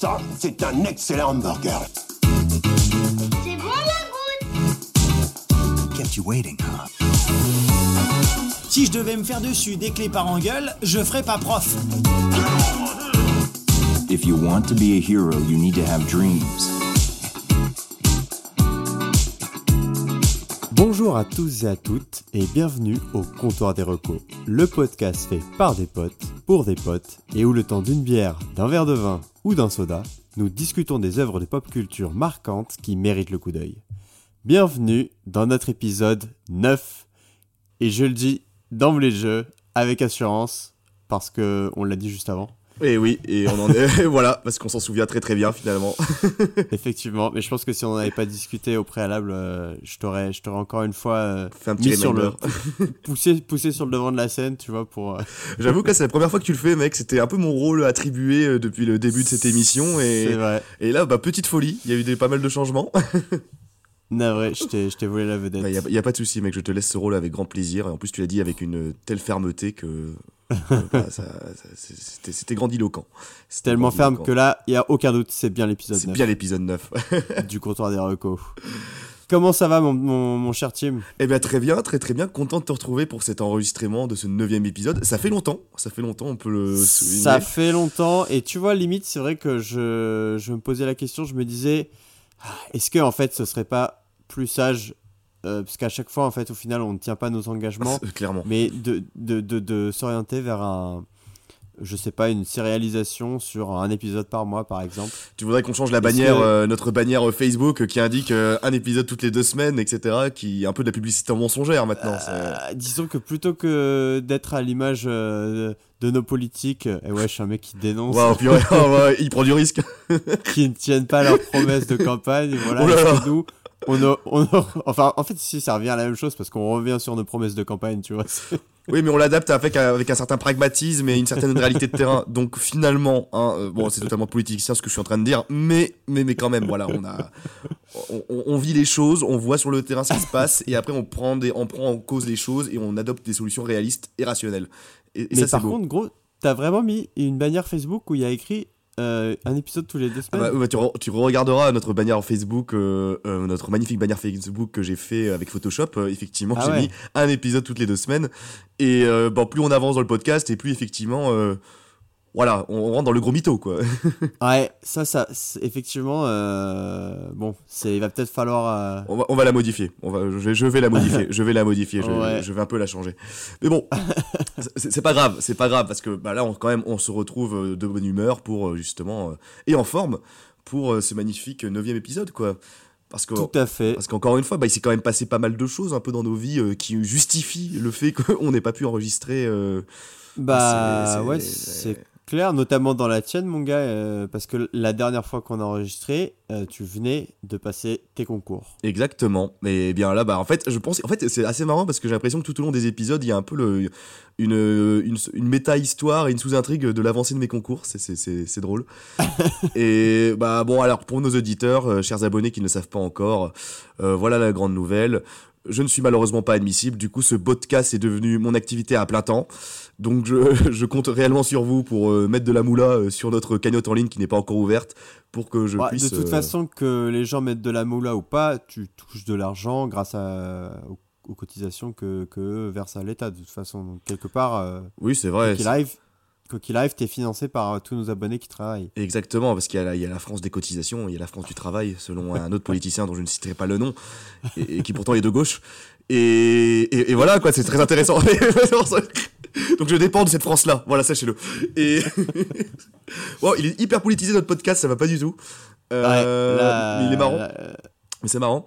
Ça, c'est un excellent hamburger. C'est bon la goutte Kept you waiting, huh? Si je devais me faire dessus des clés par engueule, je ferais pas prof. If you want to be a hero, you need to have dreams. Bonjour à tous et à toutes et bienvenue au Comptoir des Recos, le podcast fait par des potes, pour des potes et où le temps d'une bière, d'un verre de vin ou d'un soda, nous discutons des œuvres de pop culture marquantes qui méritent le coup d'œil. Bienvenue dans notre épisode 9 et je le dis d'emblée de jeu avec assurance parce que on l'a dit juste avant. Et oui, et on en est voilà parce qu'on s'en souvient très très bien finalement. Effectivement, mais je pense que si on n'avait pas discuté au préalable, euh, je t'aurais, je t'aurais encore une fois euh, Fais un petit mis sur le, poussé, poussé sur le devant de la scène, tu vois, pour. euh, J'avoue que là, c'est la première fois que tu le fais, mec. C'était un peu mon rôle attribué euh, depuis le début de cette émission C'est et vrai. et là, bah petite folie. Il y a eu des pas mal de changements. Navré, je t'ai, je t'ai volé la vedette. Il y, a pas de souci, mec. Je te laisse ce rôle avec grand plaisir. Et en plus, tu l'as dit avec une telle fermeté que euh, bah, ça- ça- c'était c'était grandiloquent. C'était Tellement ferme que là, il y a aucun doute, c'est bien l'épisode c'est 9 bien l'épisode 9. du comptoir des recos. Comment ça va, mon, mon, mon cher Tim? Eh bien, très bien, très très bien. Content de te retrouver pour cet enregistrement de ce neuvième épisode. Ça fait longtemps, ça fait longtemps, on peut le souligner. Ça fait longtemps, et tu vois, limite, c'est vrai que je, je me posais la question, je me disais, est-ce que en fait, ce serait pas plus sage, euh, parce qu'à chaque fois, en fait, au final, on ne tient pas nos engagements, Clairement. mais de, de, de, de s'orienter vers un, je sais pas, une sérialisation sur un épisode par mois, par exemple. Tu voudrais qu'on change la bannière, que- euh, notre bannière euh, Facebook qui indique euh, un épisode toutes les deux semaines, etc. Qui est un peu de la publicité mensongère maintenant. Euh, disons que plutôt que d'être à l'image de nos politiques, et ouais, je suis un mec qui dénonce, Waouh, purée, oh, ouais, il prend du risque. qui ne tiennent pas leurs promesses de campagne, voilà, Oh là là. nous, on a- on a- enfin, en fait, ici, ça revient à la même chose parce qu'on revient sur nos promesses de campagne, tu vois. Oui, mais on l'adapte avec, un- avec un certain pragmatisme et une certaine réalité de terrain. Donc finalement, hein, euh, bon, c'est totalement politicien ce que je suis en train de dire, mais, mais, mais quand même, voilà, on a, on, vit les choses, on voit sur le terrain ce qui se passe, et après on prend des, on prend en cause les choses et on adopte des solutions réalistes et rationnelles. Et, et Mais ça, par beau. contre, gros, t'as vraiment mis une bannière Facebook où il y a écrit euh, un épisode tous les deux Ah semaines. bah, bah, tu, re- tu regarderas notre bannière Facebook, euh, euh, notre magnifique bannière Facebook que j'ai fait avec Photoshop. effectivement, Ah j'ai ouais. mis un épisode toutes les deux semaines. Et bon, plus on avance dans le podcast, et plus effectivement, voilà, on, on rentre dans le gros mytho, quoi. Ouais, ça, ça, effectivement, euh, bon, il va peut-être falloir. euh, on, va, on va la modifier. On va, je, je vais la modifier. je vais la modifier. Je, Ouais. je vais un peu la changer. Mais bon, c'est pas grave. C'est pas grave parce que bah, là, on, quand même, on se retrouve euh, de bonne humeur pour justement euh, et en forme pour ce magnifique neuvième épisode, quoi. Parce que Tout à fait. Parce qu'encore une fois, bah, il s'est quand même passé pas mal de choses un peu dans nos vies euh, qui justifient le fait qu'on n'ait pas pu enregistrer. euh, Bah c'est- ouais, c'est clair, notamment dans la tienne, mon gars, euh, parce que la dernière fois qu'on a enregistré, euh, tu venais de passer tes concours. Exactement. Mais bien là, bah en fait, je pense, en fait, c'est assez marrant parce que j'ai l'impression que tout au long des épisodes, il y a un peu le, une, une, une méta-histoire et une sous-intrigue de l'avancée de mes concours. C'est- C'est c'est- c'est drôle. et bah bon, alors pour nos auditeurs, euh, chers abonnés qui ne le savent pas encore, voilà la grande nouvelle. Je ne suis malheureusement pas admissible. Du coup, ce podcast est devenu mon activité à plein temps. Donc, je, je compte réellement sur vous pour euh, mettre de la moula euh, sur notre cagnotte en ligne qui n'est pas encore ouverte pour que je Ouais, puisse. de toute euh, façon, que les gens mettent de la moula ou pas, tu touches de l'argent grâce à, aux, aux cotisations que, que verse à l'État, de toute façon. Donc, quelque part, Oui, c'est vrai. arrive, quoi qu'il arrive, t'es financé par euh, tous nos abonnés qui travaillent. Exactement, parce qu'il y, a la- il y a la France des cotisations, il y a la France du travail, selon un autre politicien dont je ne citerai pas le nom, et, et qui pourtant est de gauche. Et, et, et voilà, quoi, c'est très intéressant. Donc je dépends de cette France-là, voilà, sachez-le. Et. il est hyper politisé notre podcast, ça va pas du tout. Euh, Ouais, il est marrant. là- Mais c'est marrant.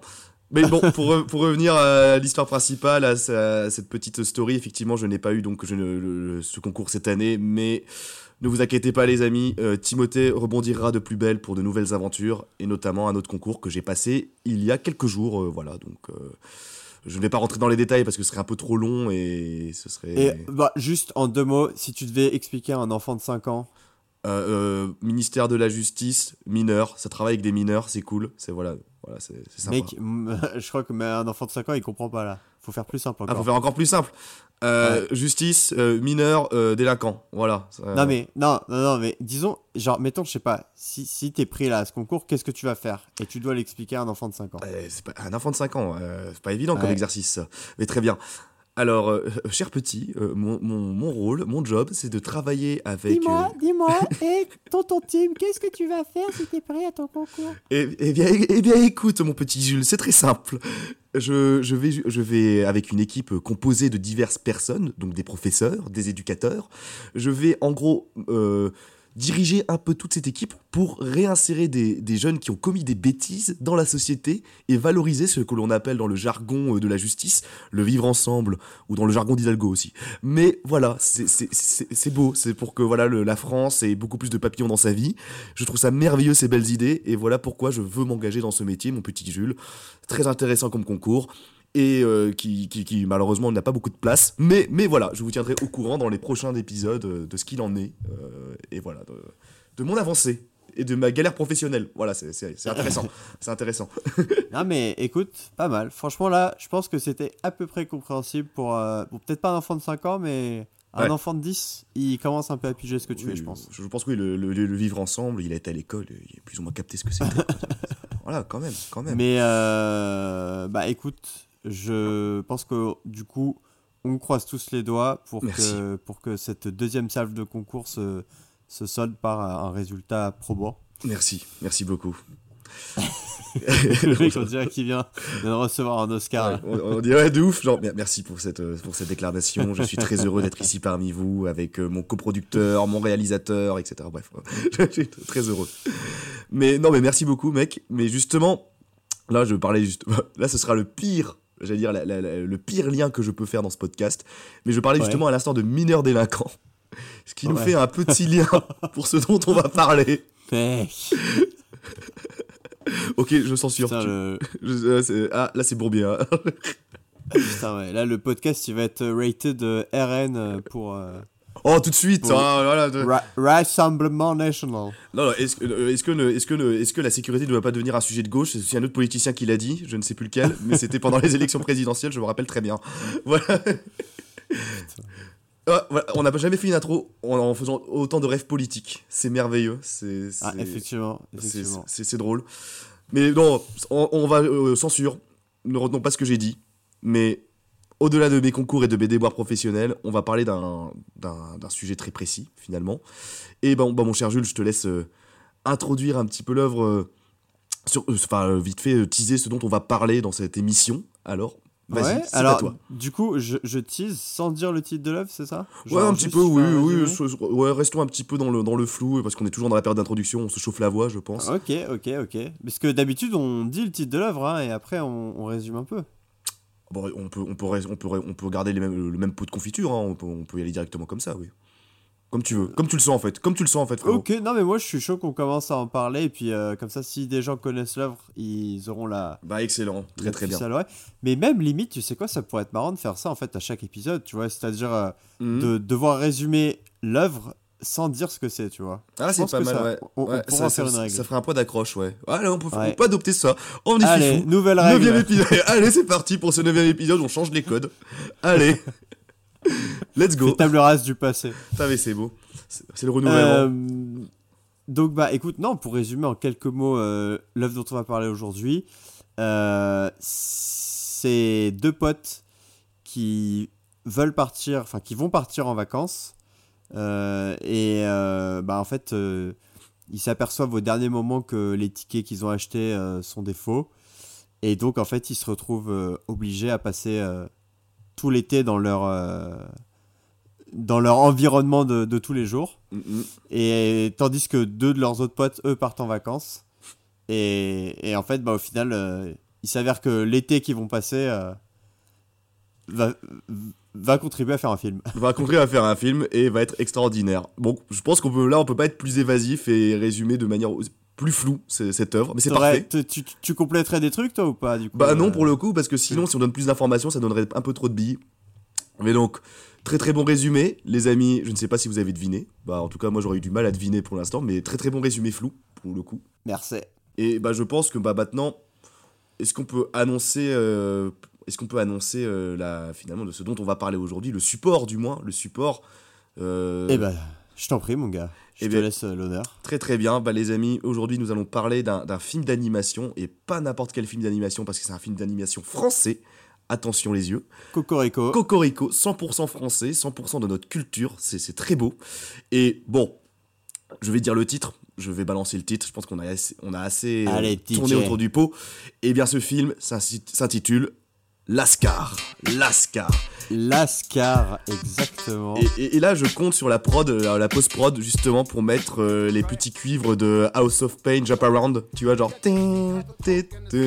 Mais bon, pour, pour revenir à l'histoire principale, à, sa- cette petite story, effectivement, je n'ai pas eu donc je ne- le- ce concours cette année, mais ne vous inquiétez pas, les amis, euh, Timothée rebondira de plus belle pour de nouvelles aventures, et notamment un autre concours que j'ai passé il y a quelques jours. euh, voilà, donc euh, je ne vais pas rentrer dans les détails parce que ce serait un peu trop long et ce serait. Et bah, juste en deux mots, si tu devais expliquer à un enfant de 5 ans Euh, euh, ministère de la Justice, mineur, ça travaille avec des mineurs, c'est cool, c'est voilà, voilà, c'est sympa. Mec, je crois que un enfant de 5 ans, il comprend pas là. Faut faire plus simple Ah, encore. faut faire encore plus simple. Euh, Justice, euh, mineur, euh, délinquant. Voilà. Non mais non, non, non, mais disons, genre, mettons, je sais pas, si, si t'es pris là à ce concours, qu'est-ce que tu vas faire? Et tu dois l'expliquer à un enfant de 5 ans. C'est pas, un enfant de 5 ans, euh, c'est pas évident comme exercice, mais très bien. Alors, euh, cher petit, euh, mon, mon, mon rôle, mon job, c'est de travailler avec. euh, dis-moi, et tonton Tim, qu'est-ce que tu vas faire si t'es pris à ton concours? Eh, eh bien, eh bien, écoute, mon petit Jules, c'est très simple. Je, je, vais, je vais, avec une équipe composée de diverses personnes, donc des professeurs, des éducateurs, je vais en gros euh, diriger un peu toute cette équipe pour réinsérer des, jeunes qui ont commis des bêtises dans la société et valoriser ce que l'on appelle dans le jargon euh, de la justice le vivre ensemble, ou dans le jargon d'Hidalgo aussi. Mais voilà, c'est- beau, c'est pour que voilà la France ait beaucoup plus de papillons dans sa vie. Je trouve ça merveilleux ces belles idées et voilà pourquoi je veux m'engager dans ce métier, mon petit Jules. Très intéressant comme concours et euh, qui, qui, qui, malheureusement n'a pas beaucoup de place. Mais, mais voilà, je vous tiendrai au courant dans les prochains épisodes euh, de ce qu'il en est euh, et voilà de, de mon avancée et de ma galère professionnelle. Voilà, c'est- c'est c'est intéressant. c'est intéressant. Non mais écoute, pas mal. Franchement là, je pense que c'était à peu près compréhensible pour, euh, bon, peut-être pas un enfant de 5 ans, mais un Ouais. enfant de 10, il commence un peu à piger ce que tu Oui, fais, je pense. Je pense que oui, le, le- le vivre ensemble, il a été à l'école, il a plus ou moins capté ce que c'était. voilà, quand même, quand même. Mais bah écoute, je pense que du coup, on croise tous les doigts pour Merci. que, pour que cette deuxième salve de concours se, se solde par un résultat probant. Merci, merci beaucoup. Le mec, on dirait qu'il vient de recevoir un Oscar. Ouais, on, on dirait de ouf. Genre, mer- merci pour cette, pour cette déclaration. Je suis très heureux d'être ici parmi vous avec euh, mon coproducteur, mon réalisateur, etc. Bref, je suis très heureux. Mais non, mais merci beaucoup, mec. Mais justement, là, je parlais juste. Là, ce sera le pire. J'allais dire la- la- la- le pire lien que je peux faire dans ce podcast. Mais je parlais Ouais. justement à l'instant de mineurs délinquants. Ce qui nous fait un petit lien pour ce dont on va parler. Mec, Ok, je censure. putain, Tu- le- je- c'est- ah, là, c'est Bourbier. hein. putain, ouais. Là, le podcast, il va être rated euh, RN euh, pour euh, Oh, tout de suite. Bon. hein, voilà, de- Ra- Rassemblement National. Non, non, est-ce que, euh, est-ce que, est-ce que, la sécurité ne doit pas devenir un sujet de gauche? C'est aussi un autre politicien qui l'a dit, je ne sais plus lequel, mais c'était pendant les élections présidentielles, je me rappelle très bien. Voilà. Ah, voilà, on n'a jamais fait une intro en, en faisant autant de rêves politiques. C'est merveilleux. C'est, Ah, effectivement, c'est, effectivement. c'est- c'est drôle. Mais non, on, on va euh, censure. Ne retenons pas ce que j'ai dit. Mais au-delà de mes concours et de mes déboires professionnels, on va parler d'un, sujet très précis, finalement. Et ben, bah, mon cher Jules, je te laisse euh, introduire un petit peu l'œuvre. euh, euh, enfin, euh, vite fait, teaser ce dont on va parler dans cette émission. Alors, vas-y, Ouais, c'est alors, à toi. du coup, je, je tease sans dire le titre de l'œuvre, c'est ça? Ouais, un petit peu, oui, oui. Ouais, restons un petit peu dans le, dans le flou, parce qu'on est toujours dans la période d'introduction, on se chauffe la voix, je pense. Ok, ok, ok. Parce que d'habitude, on dit le titre de l'œuvre, hein, et après, on, on résume un peu. Bon, on peut, on peut, on peut, on peut garder les mêmes, le même pot de confiture, hein, on, peut, on peut y aller directement comme ça, oui. Comme tu veux, comme tu le sens en fait, comme tu le sens en fait, frérot. Ok, non, mais moi, je suis chaud qu'on commence à en parler, et puis euh, comme ça, si des gens connaissent l'œuvre, ils auront la. Bah excellent, très très bien. Mais même limite, tu sais quoi, ça pourrait être marrant de faire ça en fait à chaque épisode, tu vois, c'est-à-dire euh, Mhm. de devoir résumer l'œuvre sans dire ce que c'est, tu vois. Ah c'est pas mal, ça- ouais. on- on ça, faire ça- une règle. ça ferait un point d'accroche, ouais. Allez, on peut, on Ouais. peut adopter ça. On est Allez, fifou. nouvelle règle. Épisode. Allez, c'est parti pour ce neuvième épisode, on change les codes. Allez. Let's go. Table rase du passé. Putain, mais c'est beau. C'est le renouvellement. Euh, donc bah écoute, non, pour résumer en quelques mots euh, l'œuvre dont on va parler aujourd'hui, euh, c'est deux potes qui veulent partir, enfin qui vont partir en vacances et euh, bah en fait euh, ils s'aperçoivent au dernier moment que les tickets qu'ils ont achetés euh, sont des faux et donc en fait ils se retrouvent euh, obligés à passer euh, tout l'été dans leur euh, dans leur environnement de, de tous les jours. Mhm. Et tandis que deux de leurs autres potes, eux, partent en vacances. Et, et en fait, bah, au final, euh, il s'avère que l'été qu'ils vont passer euh, va, va contribuer à faire un film. Va contribuer à faire un film et va être extraordinaire. Bon, je pense qu'on peut là, on peut pas être plus évasif et résumer de manière plus floue ce- cette œuvre, mais c'est parfait. tu, tu- tu compléterais des trucs, toi, ou pas du coup, Bah non euh, pour le coup parce que sinon si on donne plus d'informations ça donnerait un peu trop de billes. Mais donc très très bon résumé les amis, je ne sais pas si vous avez deviné. Bah en tout cas moi j'aurais eu du mal à deviner pour l'instant mais très très bon résumé flou pour le coup. Merci. Et bah je pense que bah maintenant est-ce qu'on peut annoncer euh, est-ce qu'on peut annoncer euh, la, finalement de ce dont on va parler aujourd'hui, le support du moins, le support. euh, Eh ben, je t'en prie, mon gars. Je Eh te ben- laisse euh, l'honneur. Très très bien, bah les amis, aujourd'hui nous allons parler d'un film d'animation, et pas n'importe quel film d'animation, parce que c'est un film d'animation français, attention les yeux, Cocorico. Cocorico, 100% français, 100% de notre culture, c'est très beau. Et bon, je vais dire le titre, je vais balancer le titre, je pense qu'on a assez, on a assez Allez, tourné autour du pot. Et bien ce film s'intitule Lascar. Lascar. Lascar, exactement. Et, et- et là, je compte sur la prod, la, la post-prod, justement, pour mettre euh, les petits cuivres de House of Pain, Jump Around, tu vois, genre...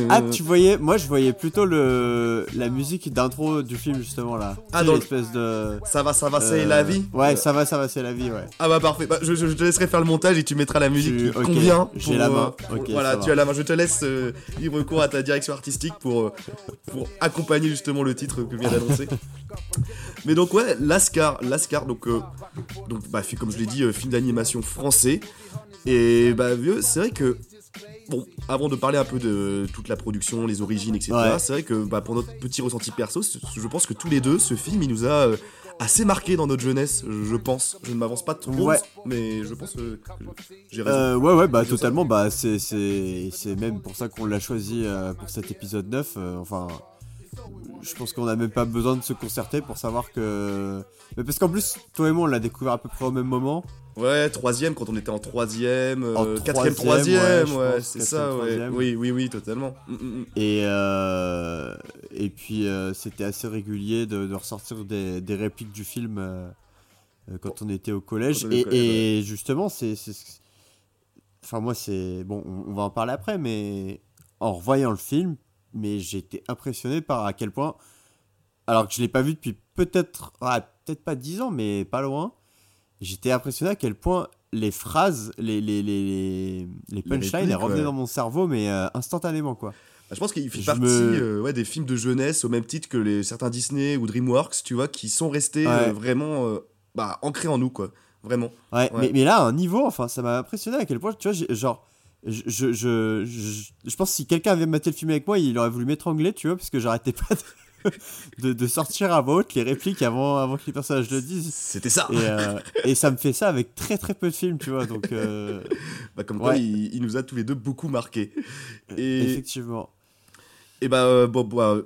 Ah, tu voyais, moi je voyais plutôt le la musique d'intro du film justement là. Ah, Tu sais, l'espèce de. Ça va, ça va, c'est euh, la vie Ouais, Euh, ça va, ça va, c'est la vie, ouais. Ah bah parfait, Bah, je, je- te laisserai faire le montage et tu mettras la musique Tu- qui ok, convient. j'ai la euh, main. pour- voilà, tu va. as la main. Je te laisse euh, libre cours à ta direction artistique pour, euh, pour accompagner justement le titre que je viens d'annoncer. Mais donc ouais, Lascar, Lascar, donc, euh, donc bah, comme je l'ai dit, euh, film d'animation français. Et bah vieux, c'est vrai que Bon, avant de parler un peu de toute la production, les origines, etc., Ouais. c'est vrai que bah, pour notre petit ressenti perso, je pense que tous les deux, ce film, il nous a euh, assez marqué dans notre jeunesse, je pense. Je ne m'avance pas trop, Ouais. mais je pense que j'ai raison. Euh, ouais, ouais, bah totalement. Bah, c'est, même pour ça qu'on l'a choisi euh, pour cet épisode 9. euh, enfin, je pense qu'on a même pas besoin de se concerter pour savoir que. Mais parce qu'en plus, toi et moi, on l'a découvert à peu près au même moment. Ouais, troisième, quand on était en troisième, euh, En quatrième, troisième, ouais, c'est ça, ouais. Oui, oui, oui, totalement. Mm, mm, mm. Et, euh, et puis, euh, c'était assez régulier de, de ressortir des, des répliques du film quand on était au collège. Et, au collège, et justement, c'est. c'est ce- Enfin, moi, c'est. Bon, on, on va en parler après, mais en revoyant le film, mais été impressionné par à quel point. Alors que je l'ai pas vu depuis peut-être. ah, peut-être pas 10 ans, mais pas loin. J'étais impressionné à quel point les phrases, les, les, les, les, punchlines, elles revenaient ouais. dans mon cerveau, mais euh, instantanément, quoi. Bah, Je pense qu'il fait Je partie me- euh, ouais, des films de jeunesse au même titre que les, certains Disney ou DreamWorks, tu vois, qui sont restés Ouais. euh, vraiment bah, ancrés en nous, quoi. Vraiment. Ouais. Mais, mais là, un niveau, enfin, ça m'a impressionné à quel point, tu vois, genre, je, je, je, je, pense que si quelqu'un avait maté le film avec moi, il aurait voulu m'étrangler, tu vois, parce que j'arrêtais pas de, de, de sortir à voix haute les répliques avant, avant que les personnages le disent. C'était ça. Et, euh, et ça me fait ça avec très très peu de films, tu vois, donc euh, Bah, comme quoi, Ouais. il, il nous a tous les deux beaucoup marqués. Et, effectivement. et bah, euh, bon, bah,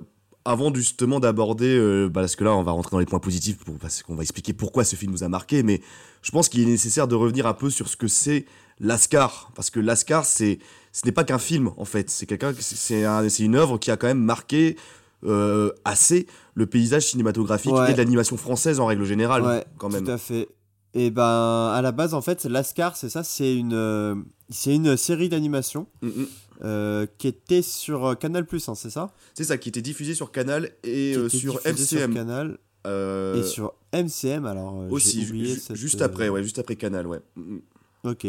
avant justement d'aborder, euh, bah, parce que là, on va rentrer dans les points positifs, pour, parce qu'on va expliquer pourquoi ce film nous a marqué, mais je pense qu'il est nécessaire de revenir un peu sur ce que c'est Lascar, parce que Lascar, c'est, ce n'est pas qu'un film, en fait. C'est quelqu'un, c'est- un- une œuvre qui a quand même marqué euh, assez le paysage cinématographique Ouais. et de l'animation française en règle générale, Ouais, quand même. Tout à fait. Et ben, à la base, en fait, Lascar, c'est ça, c'est une, euh, c'est une série d'animation Mm, mm. euh, qui était sur Canal+, hein, c'est ça? C'est ça, qui était diffusé sur Canal et sur MCM. Sur Canal et sur MCM, alors aussi, ju- cette, juste après, ouais, juste après Canal, ouais. Mm. Ok.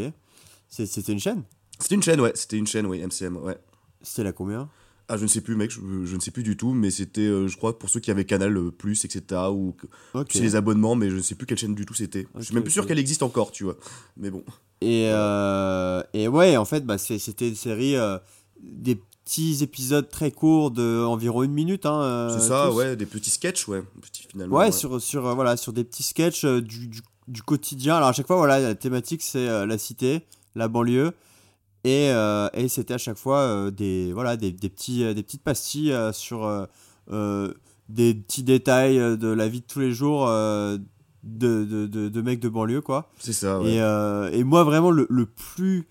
C'était une chaîne? C'était une chaîne, ouais, c'était une chaîne, ouais, MCM, ouais. C'était la combien? Ah, je ne sais plus, mec, je, je ne sais plus du tout, mais c'était, euh, je crois, pour ceux qui avaient Canal euh, Plus, etc., ou que- Ok. c'est les abonnements, mais je ne sais plus quelle chaîne du tout c'était. je suis même plus sûr qu'elle existe encore, tu vois. Mais bon. Et, euh, et ouais, en fait, bah, c'était une série, euh, des petits épisodes très courts de environ une minute. Hein, c'est ça, tous. ouais, des petits sketchs, ouais, petits, finalement. Ouais, sur, sur, voilà, sur des petits sketchs du, du, du quotidien. Alors à chaque fois, voilà, la thématique c'est la cité, la banlieue. Et, euh, et c'était à chaque fois euh, des, voilà, des, des, petits, euh, des petites pastilles sur des petits détails de la vie de tous les jours de, de, de, de mecs de banlieue, quoi. C'est ça, ouais. Et, et moi, vraiment, le, le plus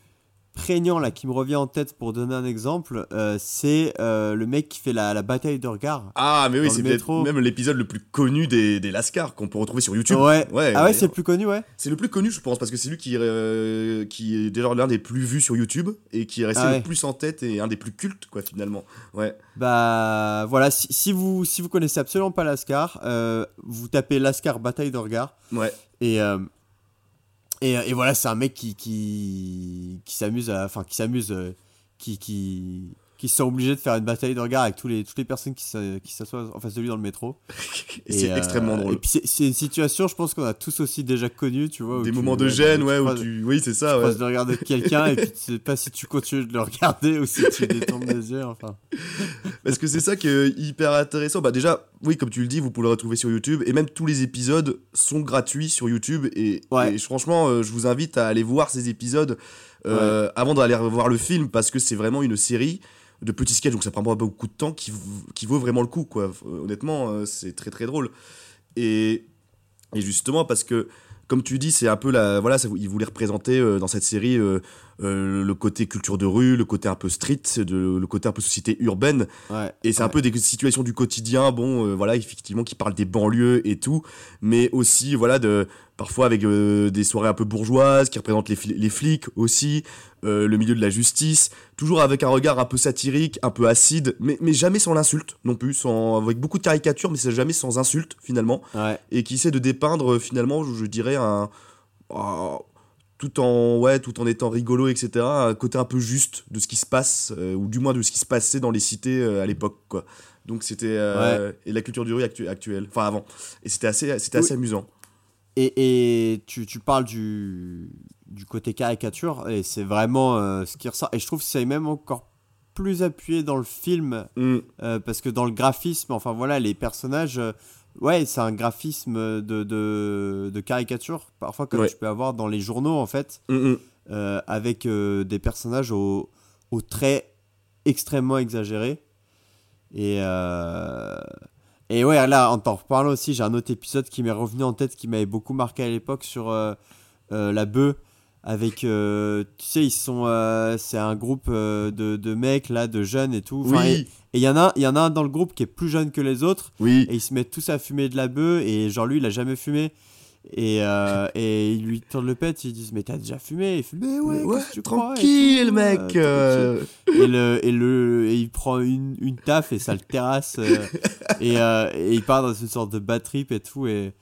prégnant là qui me revient en tête pour donner un exemple, euh, c'est euh, le mec qui fait la, la bataille de regard. Ah, mais oui, c'est peut-être même l'épisode le plus connu des, des Lascar qu'on peut retrouver sur YouTube. Ouais. ah ouais, c'est le plus connu, ouais. C'est le plus connu, je pense, parce que c'est lui qui, euh, qui est déjà l'un des plus vus sur YouTube et qui est resté Ah ouais. le plus en tête et un des plus cultes, quoi, finalement. Ouais. Bah voilà, si, si vous si vous connaissez absolument pas Lascar, vous tapez Lascar bataille de regard Ouais. et et, voilà, c'est un mec qui qui, qui s'amuse enfin qui s'amuse euh, qui, qui qui sont obligés de faire une bataille de regard avec tous les, toutes les personnes qui s'a- qui s'assoient en face de lui dans le métro. Et c'est euh, extrêmement drôle. Et puis c'est- une situation, je pense qu'on a tous aussi déjà connue, tu vois. Des tu- moments de gêne, ouais, où tu. Oui, c'est ça, tu ouais. de quelqu'un et puis tu sais pas si tu continues de le regarder ou si tu détournes les yeux. Enfin. Parce que c'est ça qui est hyper intéressant. Bah déjà, oui, comme tu le dis, vous pouvez le retrouver sur YouTube. Et même tous les épisodes sont gratuits sur YouTube. Et, Ouais. et franchement, euh, je vous invite à aller voir ces épisodes euh, avant d'aller voir le film. Parce que c'est vraiment une série de petits sketchs. Donc ça prend pas beaucoup de temps qui, vaut vraiment le coup. Quoi. Euh, Honnêtement, euh, c'est très très drôle. Et, et justement, parce que. Comme tu dis, c'est un peu la. Voilà, ça, il voulait représenter euh, dans cette série euh, euh, le côté culture de rue, le côté un peu street, de, le côté un peu société urbaine. Ouais. Et c'est un peu des situations du quotidien, bon, euh, voilà, effectivement, qui parlent des banlieues et tout, mais aussi, voilà, de, parfois avec euh, des soirées un peu bourgeoises, qui représentent les, fli- les flics aussi, euh, le milieu de la justice, toujours avec un regard un peu satirique, un peu acide, mais, mais jamais sans l'insulte non plus, sans, avec beaucoup de caricatures, mais c'est jamais sans insulte, finalement, Ouais. et qui essaie de dépeindre, finalement, je, je dirais, un. un- tout en ouais tout en étant rigolo etc un côté un peu juste de ce qui se passe euh, ou du moins de ce qui se passait dans les cités euh, à l'époque quoi donc c'était euh, et la culture du rue actu- actuelle enfin avant et c'était assez c'était Oui. assez amusant Et, et tu, tu parles du, du côté caricature, et c'est vraiment ce qui ressort. Et je trouve que c'est même encore plus appuyé dans le film, Mm. parce que dans le graphisme, enfin voilà, les personnages, ouais, c'est un graphisme de, de, de caricature, parfois comme Ouais. tu peux avoir dans les journaux, en fait, Mm, mm. euh, avec euh, des personnages aux, aux traits extrêmement exagérés. Et, euh, et ouais, là, en t'en reparlant aussi, j'ai un autre épisode qui m'est revenu en tête qui m'avait beaucoup marqué à l'époque sur la bœuf. Avec, euh, tu sais, ils sont, euh, c'est un groupe euh, de, de mecs là, de jeunes et tout. Enfin, Et oui. et il y en a, il y en a un dans le groupe qui est plus jeune que les autres. Oui. Et ils se mettent tous à fumer de la bœuf et genre lui il a jamais fumé. Et, et ils lui tournent le pet ils disent mais t'as déjà fumé? Il fait mais ouais, ouais, tu crois? Tranquille tout, mec tranquille. et le et le et il prend une, une taf et ça le terrasse et, et il part dans une sorte de bad trip et tout. Et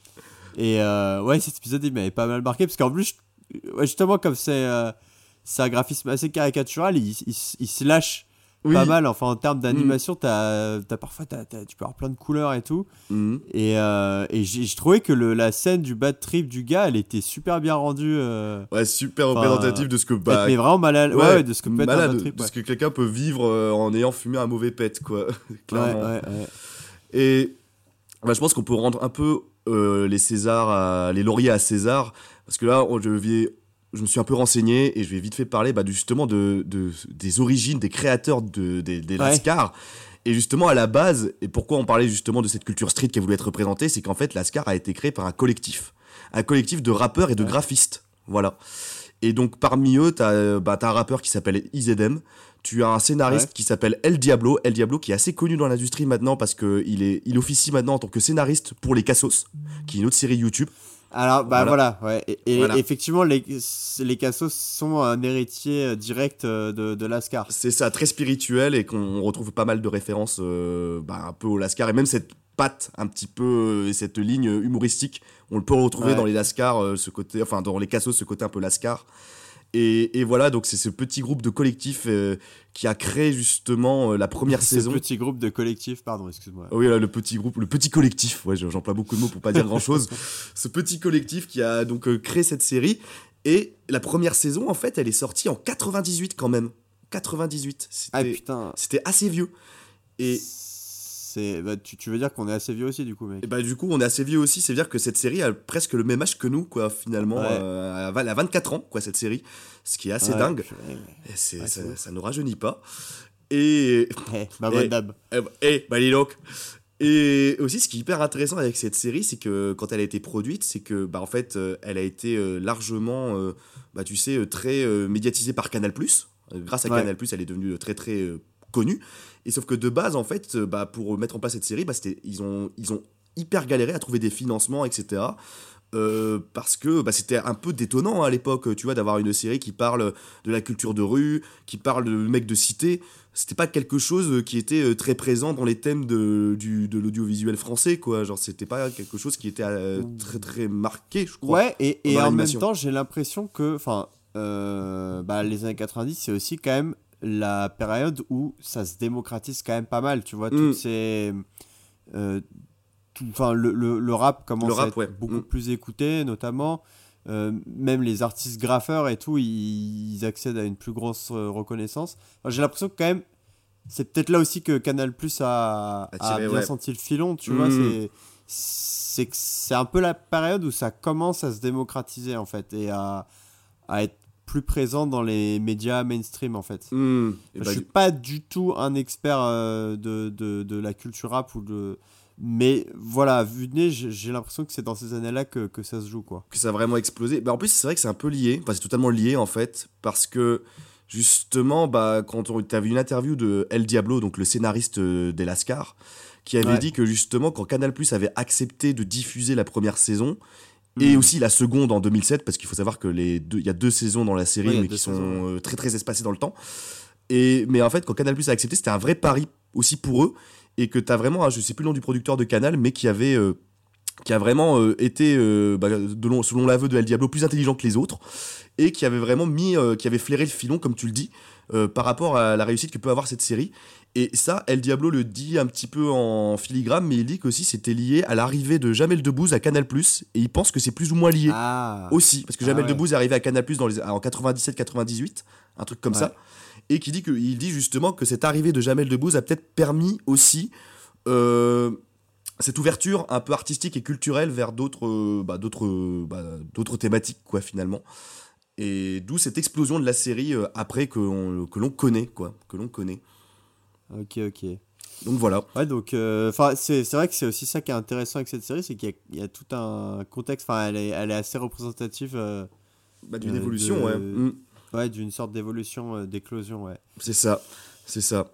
et euh, ouais cet épisode il m'avait pas mal marqué parce qu'en plus je- justement comme c'est euh, un graphisme assez caricatural il, il, il se lâche oui. pas mal enfin en termes d'animation as parfois t'as- t'as- tu peux avoir plein de couleurs et tout Mm. et, euh, et j'ai j'ai trouvé que le, la scène du bad trip du gars, elle était super bien rendue. Euh, ouais super Enfin, représentatif de ce que bah met vraiment mal à- ouais, ouais, de ce que peut être un malade, bad trip. de Ouais. ce que quelqu'un peut vivre euh, en ayant fumé un mauvais pet quoi clairement. Et bah, je pense qu'on peut rendre un peu les Césars, à- les lauriers à César, parce que là, on- je, vais, je me suis un peu renseigné et je vais vite fait parler bah, justement de, de- des origines, des créateurs de, des, des Ouais. Lascar. Et justement, à la base, et pourquoi on parlait justement de cette culture street qui a voulu être représentée, c'est qu'en fait, Lascar a été créé par un collectif. Un collectif de rappeurs et de Ouais. graphistes. Voilà. Et donc, parmi eux, t'as euh, bah, t'as un rappeur qui s'appelle IZM. Tu as un scénariste Ouais. qui s'appelle El Diablo. El Diablo qui est assez connu dans l'industrie maintenant parce qu'il il officie maintenant en tant que scénariste pour Les Cassos, qui est une autre série YouTube. Alors, bah Voilà. voilà, ouais. Et, et Voilà. effectivement, les, les Cassos sont un héritier euh, direct euh, de, de Lascar. C'est ça, très spirituel et qu'on retrouve pas mal de références euh, bah, un peu au Lascar et même cette patte un petit peu et cette ligne humoristique, on le peut retrouver Ouais. dans les Lascar, ce côté, enfin dans les Cassos, ce côté un peu Lascar. Et, et voilà, donc c'est ce petit groupe de collectif euh, qui a créé justement euh, la première Ce saison. petit groupe de collectif, pardon, excuse-moi. Ah Oui, là, le petit groupe, le petit collectif, ouais, j'emploie beaucoup de mots pour pas dire grand chose. Ce petit collectif qui a donc euh, créé cette série. Et la première saison, en fait, elle est sortie en 98 quand même. 98. Ah C'était putain. c'était assez vieux. Et, C'est, bah, tu, tu veux dire qu'on est assez vieux aussi, du coup, mec. et bah, du coup, on est assez vieux aussi. C'est-à-dire que cette série a presque le même âge que nous, quoi, finalement. Ouais. Euh, elle a 24 ans, quoi, cette série. Ce qui est assez Ouais, dingue. Et c'est- Ouais, ça, c'est ça nous rajeunit pas. Et Eh, ma bonne Et- dame. Eh, bah, eh, bah dis donc. Et aussi, ce qui est hyper intéressant avec cette série, c'est que quand elle a été produite, c'est que, bah, en fait, euh, elle a été euh, largement, euh, bah, tu sais, très médiatisée par Canal+. Grâce à Ouais. Canal+, elle est devenue très, très connue. Et sauf que de base, en fait, euh, bah, pour mettre en place cette série, bah, ils, ont, ils ont hyper galéré à trouver des financements, etc. Euh, parce que bah, c'était un peu détonnant hein, à l'époque, tu vois, d'avoir une série qui parle de la culture de rue, qui parle de mecs de cité. C'était pas quelque chose qui était euh, très présent dans les thèmes de, du, de l'audiovisuel français, quoi. Genre, c'était pas quelque chose qui était euh, très très marqué, je crois. Ouais, et, et en même temps, j'ai l'impression que, enfin, euh, bah, les années 90, c'est aussi quand même la période où ça se démocratise quand même pas mal, tu vois, Mm. toutes ces... euh, tout- le, le, le rap commence Le rap, à être ouais. beaucoup Mm. plus écouté, notamment. Euh, même les artistes graffeurs et tout, ils, ils accèdent à une plus grosse euh, reconnaissance. Enfin, J'ai l'impression que quand même, c'est peut-être là aussi que Canal Plus a, a bien ouais. senti le filon, tu vois. Mm. C'est c'est un peu la période où ça commence à se démocratiser en fait et à, à être plus présent dans les médias mainstream en fait. Et je suis pas du tout un expert euh, de, de, de la culture rap ou de mais voilà vu de nez j'ai l'impression que c'est dans ces années là que, que ça se joue quoi que ça a vraiment explosé. Bah, en plus, c'est vrai que c'est un peu lié, enfin, c'est totalement lié en fait, parce que justement, bah, quand tu avais une interview de El Diablo, donc le scénariste euh, des Lascar, qui avait Ouais. dit que justement, quand Canal Plus avait accepté de diffuser la première saison, et Mhm. aussi la seconde en 2007, parce qu'il faut savoir que les deux, il y a deux saisons dans la série, mais qui sont saisons, euh, très très espacées dans le temps. Et, mais en fait, quand Canal Plus a accepté, c'était un vrai pari aussi pour eux, et que tu as vraiment, je sais plus le nom du producteur de Canal, mais qui avait. euh, qui a vraiment euh, été, euh, bah, de long- selon l'aveu de El Diablo, plus intelligent que les autres, et qui avait vraiment mis, qui avait flairé le filon, comme tu le dis, par rapport à la réussite que peut avoir cette série. Et ça, El Diablo le dit un petit peu en filigrane, mais il dit qu'aussi c'était lié à l'arrivée de Jamel Debbouze à Canal+, et il pense que c'est plus ou moins lié ah aussi, parce que Ah Jamel ouais. Debbouze est arrivé à Canal+ dans les, en 97-98, un truc comme Ouais. ça, et qui dit que il dit justement que cette arrivée de Jamel Debbouze a peut-être permis aussi euh, cette ouverture un peu artistique et culturelle vers d'autres euh, bah, d'autres euh, bah, d'autres thématiques quoi finalement. Et d'où cette explosion de la série après que l'on que l'on connaît quoi, que l'on connaît. Ok ok Donc voilà. ouais donc euh, c'est vrai que c'est aussi ça qui est intéressant avec cette série c'est qu'il y, a- il y a tout un contexte enfin elle est, elle est assez représentative euh, Bah, d'une Euh, évolution de- ouais. Mm. ouais d'une sorte d'évolution euh, d'éclosion ouais C'est ça, c'est ça.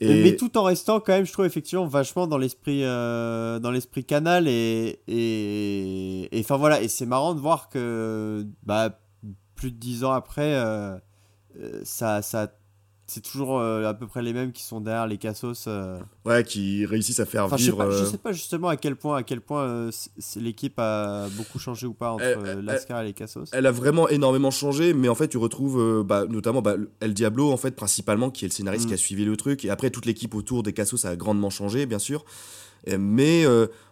Mais- Mais tout en restant quand même, je trouve effectivement vachement dans l'esprit dans l'esprit canal et et enfin voilà et c'est marrant de voir que bah plus de dix ans après ça ça c'est toujours euh, à peu près les mêmes qui sont derrière les cassos. euh. Ouais, qui réussissent à faire Enfin je sais vivre. pas je euh, sais pas justement à quel point à quel point euh, l'équipe a beaucoup changé ou pas entre Elle- elle- Lascar et les cassos. Elle a vraiment énormément changé, mais en fait, tu retrouves bah, notamment bah, El Diablo, en fait, principalement, qui est le scénariste Mm. qui a suivi le truc. Et après, toute l'équipe autour des Cassos a grandement changé, bien sûr. Mais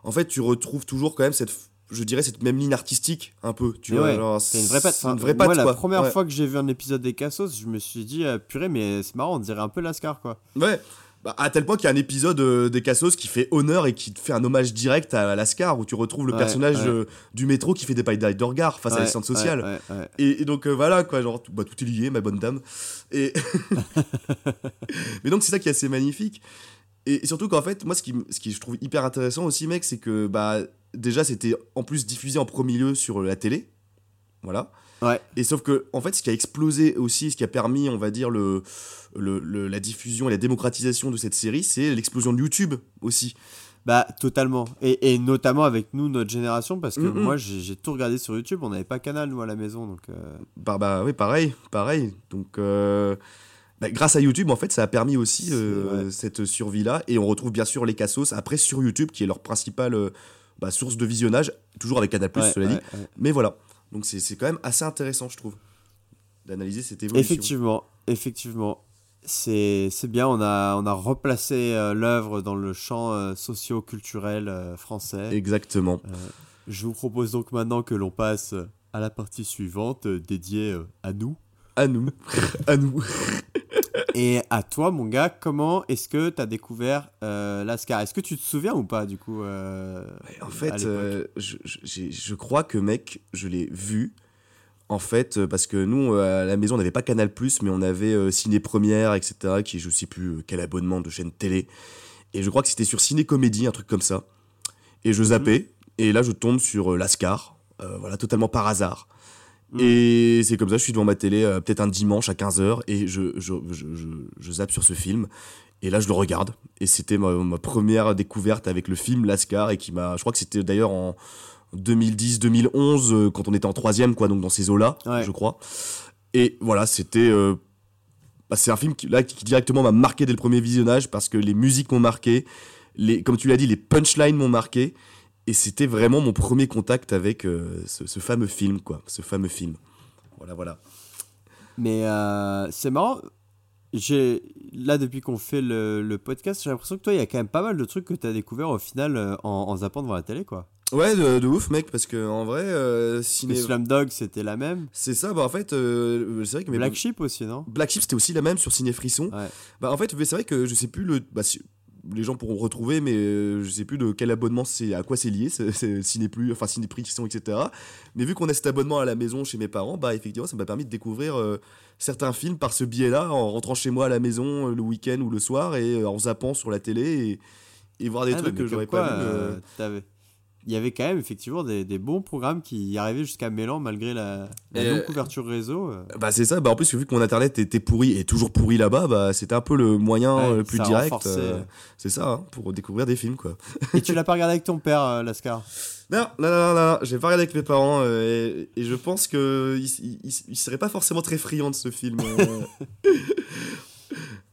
en fait, tu retrouves toujours quand même cette, je dirais, cette même ligne artistique, un peu. Tu vois, ouais, genre, C'est une vraie patte. une vraie moi, patte, la quoi. première Ouais. fois que j'ai vu un épisode des Cassos, je me suis dit, euh, purée, mais c'est marrant, on dirait un peu Lascar, quoi. Ouais. Bah, à tel point qu'il y a un épisode euh, des Cassos qui fait honneur et qui te fait un hommage direct à Lascar, où tu retrouves le Ouais, personnage euh, du métro qui fait des pailles de regard face à ouais, ouais, ouais. Et, et donc euh, voilà quoi, genre tout, bah, tout est lié, ma bonne dame. Et mais donc c'est ça qui est assez magnifique. Et surtout qu'en fait, moi ce qui, ce qui je trouve hyper intéressant aussi, mec, c'est que bah déjà c'était en plus diffusé en premier lieu sur la télé, voilà. Ouais. Et sauf que en fait, ce qui a explosé aussi, ce qui a permis, on va dire le, le, le- la diffusion et la démocratisation de cette série, c'est l'explosion de YouTube aussi. Bah, totalement. Et, et notamment avec nous, notre génération, parce que Mm, moi, j'ai tout regardé sur YouTube. On n'avait pas Canal, nous, à la maison. Donc, euh, Bah, bah oui, pareil, pareil. Donc, euh, bah, grâce à YouTube, en fait, ça a permis aussi euh, cette survie-là. Et on retrouve bien sûr les Cassos après sur YouTube, qui est leur principale euh, bah, source de visionnage, toujours avec Canal+, ouais, cela ouais, dit. ouais. Mais voilà. Donc, c'est quand même assez intéressant, je trouve, d'analyser cette évolution. Effectivement, effectivement. C'est bien, on a, on a replacé euh, l'œuvre dans le champ euh, socio-culturel euh, français. Exactement. Je vous propose donc maintenant que l'on passe à la partie suivante, euh, dédiée euh, à nous. À nous. à nous. Et à toi, mon gars, comment est-ce que tu as découvert euh, Lascar Est-ce que tu te souviens ou pas, du coup euh, En fait, euh, je, je- j'ai- je crois que, mec, je l'ai vu. En fait, parce que nous, à la maison, on n'avait pas Canal+, mais on avait Ciné Première, etc., qui est je sais plus quel abonnement de chaîne télé. Et je crois que c'était sur Ciné Comédie, un truc comme ça. Et je zappais, et là, je tombe sur Lascar, voilà, totalement par hasard. Et c'est comme ça, je suis devant ma télé, euh, peut-être un dimanche à 15h, et je, je, je, je, je zappe sur ce film. Et là, je le regarde. Et c'était ma, ma première découverte avec le film Lascar, et qui m'a. Je crois que c'était d'ailleurs en 2010-2011, euh, quand on était en troisième, quoi, donc dans ces eaux-là, Ouais. je crois. Et voilà, c'était. euh, bah, c'est un film qui, là, qui directement m'a marqué dès le premier visionnage, parce que les musiques m'ont marqué, les, comme tu l'as dit, les punchlines m'ont marqué. Et c'était vraiment mon premier contact avec euh, ce, ce fameux film, quoi. Ce fameux film. Voilà, voilà. Mais euh, c'est marrant. j'ai là depuis qu'on fait le, le podcast, j'ai l'impression que toi, il y a quand même pas mal de trucs que tu as découvert au final euh, en, en zappant devant la télé, quoi. Ouais, de, de ouf, mec, parce que en vrai, ciné. Slumdog, c'était la même. C'est ça, bah en fait, c'est vrai que mes Black Sheep aussi, non? Black Sheep, c'était aussi la même sur Ciné Frisson. Ouais. Bah en fait, c'est vrai que je sais plus le. Bah, si- les gens pourront retrouver, mais euh, je sais plus de quel abonnement c'est, à quoi c'est lié, Ciné Plus, enfin Ciné Frisson, etc. Mais vu qu'on a cet abonnement à la maison chez mes parents, bah effectivement, ça m'a permis de découvrir euh, certains films par ce biais-là, en rentrant chez moi à la maison euh, le week-end ou le soir et en zappant sur la télé et, et voir des Ah, trucs que j'aurais pas vu. Il y avait quand même effectivement des, des bons programmes qui arrivaient jusqu'à Mélan malgré la, la euh, non-couverture réseau. euh. Bah c'est ça, bah en plus vu que mon internet était pourri et toujours pourri là-bas, bah c'était un peu le moyen Ouais, euh, le plus direct. euh, c'est ça, hein, pour découvrir des films quoi. Et tu l'as pas regardé avec ton père, euh, Lascar? Non, non, non, non, non, j'ai pas regardé avec mes parents euh, et, et je pense que ils, ils, ils seraient pas forcément très friands de ce film.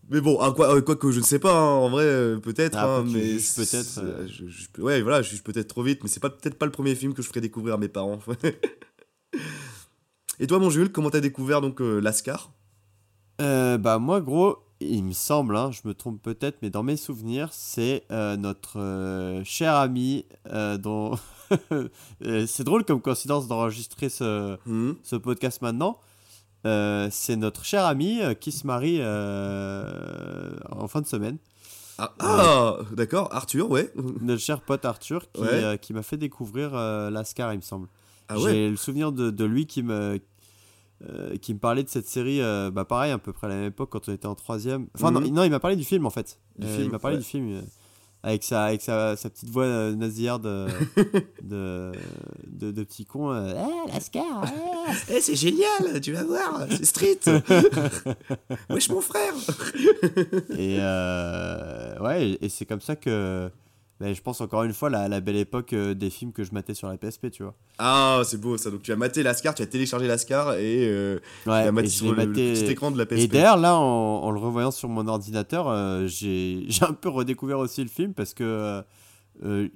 mais bon, ah, quoi, euh, quoi que je ne sais pas, hein, en vrai, euh, peut-être. Ah, hein, mais peut-être, euh. je- je- ouais, voilà, je juge peut-être trop vite, mais c'est pas peut-être pas le premier film que je ferai découvrir à mes parents. et toi, mon Jules, comment t'as découvert donc Lascar? Bah moi gros, il me semble, hein, je me trompe peut-être, mais dans mes souvenirs, c'est notre cher ami dont... C'est drôle comme coïncidence d'enregistrer ce, Hmm ce podcast maintenant. Euh, c'est notre cher ami euh, qui se marie euh, en fin de semaine. Ah, ah, d'accord, Arthur, ouais. Notre cher pote Arthur qui, Ouais. qui m'a fait découvrir Lascar, il me semble. Ah ouais. J'ai le souvenir de, de lui qui me, qui me parlait de cette série, bah pareil, à peu près à la même époque quand on était en troisième. Enfin, non, Mhm. il- non, il m'a parlé du film en fait. Du film, il m'a parlé du film avec, sa, avec sa, sa petite voix euh, nasillarde de, de, de, de petit con. euh, Eh, Lascar eh. Eh, c'est génial, tu vas voir, c'est street. Wesh, mon frère. Et euh, ouais, et c'est comme ça que. Ben, je pense encore une fois la, la belle époque euh, des films que je matais sur la PSP, tu vois. Ah, c'est beau ça. Donc tu as maté Lascar, tu as téléchargé Lascar et euh, tu Ouais, et maté sur le, petit écran de la Et PSP. d'ailleurs, là, en, en le revoyant sur mon ordinateur, euh, j'ai un peu redécouvert aussi le film parce que, euh, euh,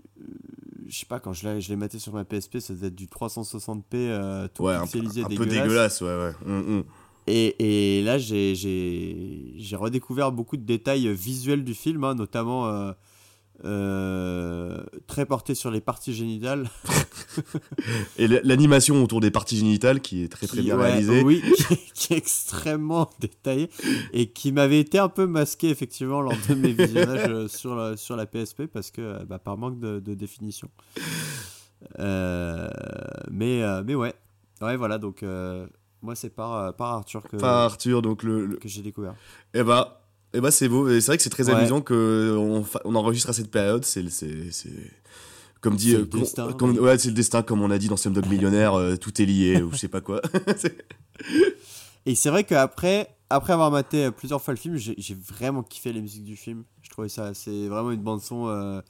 je sais pas, quand je l'ai maté sur ma PSP, ça devait être du 360p euh, tout ouais, un, peu- pixelisé, un peu dégueulasse. dégueulasse, ouais, ouais. Hum, hum. Et, et là, j'ai redécouvert beaucoup de détails visuels du film, hein, notamment euh, très porté sur les parties génitales. Et l'animation autour des parties génitales qui est très très qui- bien ouais, réalisée. Oui, qui, qui est extrêmement détaillé et qui m'avait été un peu masqué effectivement lors de mes visionnages euh, sur la, sur la PSP parce que euh, bah, par manque de, de définition. Euh, mais, mais ouais, ouais voilà donc euh, moi c'est par, par Arthur que, Enfin, Arthur, donc le. le- que j'ai découvert. Eh bah. Eh bah c'est beau, et c'est vrai que c'est très Ouais. amusant que on, enregistre à cette période, c'est comme dit euh, le com- destin, comme- oui. ouais, c'est le destin comme on a dit dans Slumdog Millionnaire, euh, tout est lié ou je sais pas quoi. Et c'est vrai qu'après après avoir maté euh, plusieurs fois le film, j'ai vraiment kiffé les musiques du film. Je trouvais ça, c'est vraiment une bande son euh,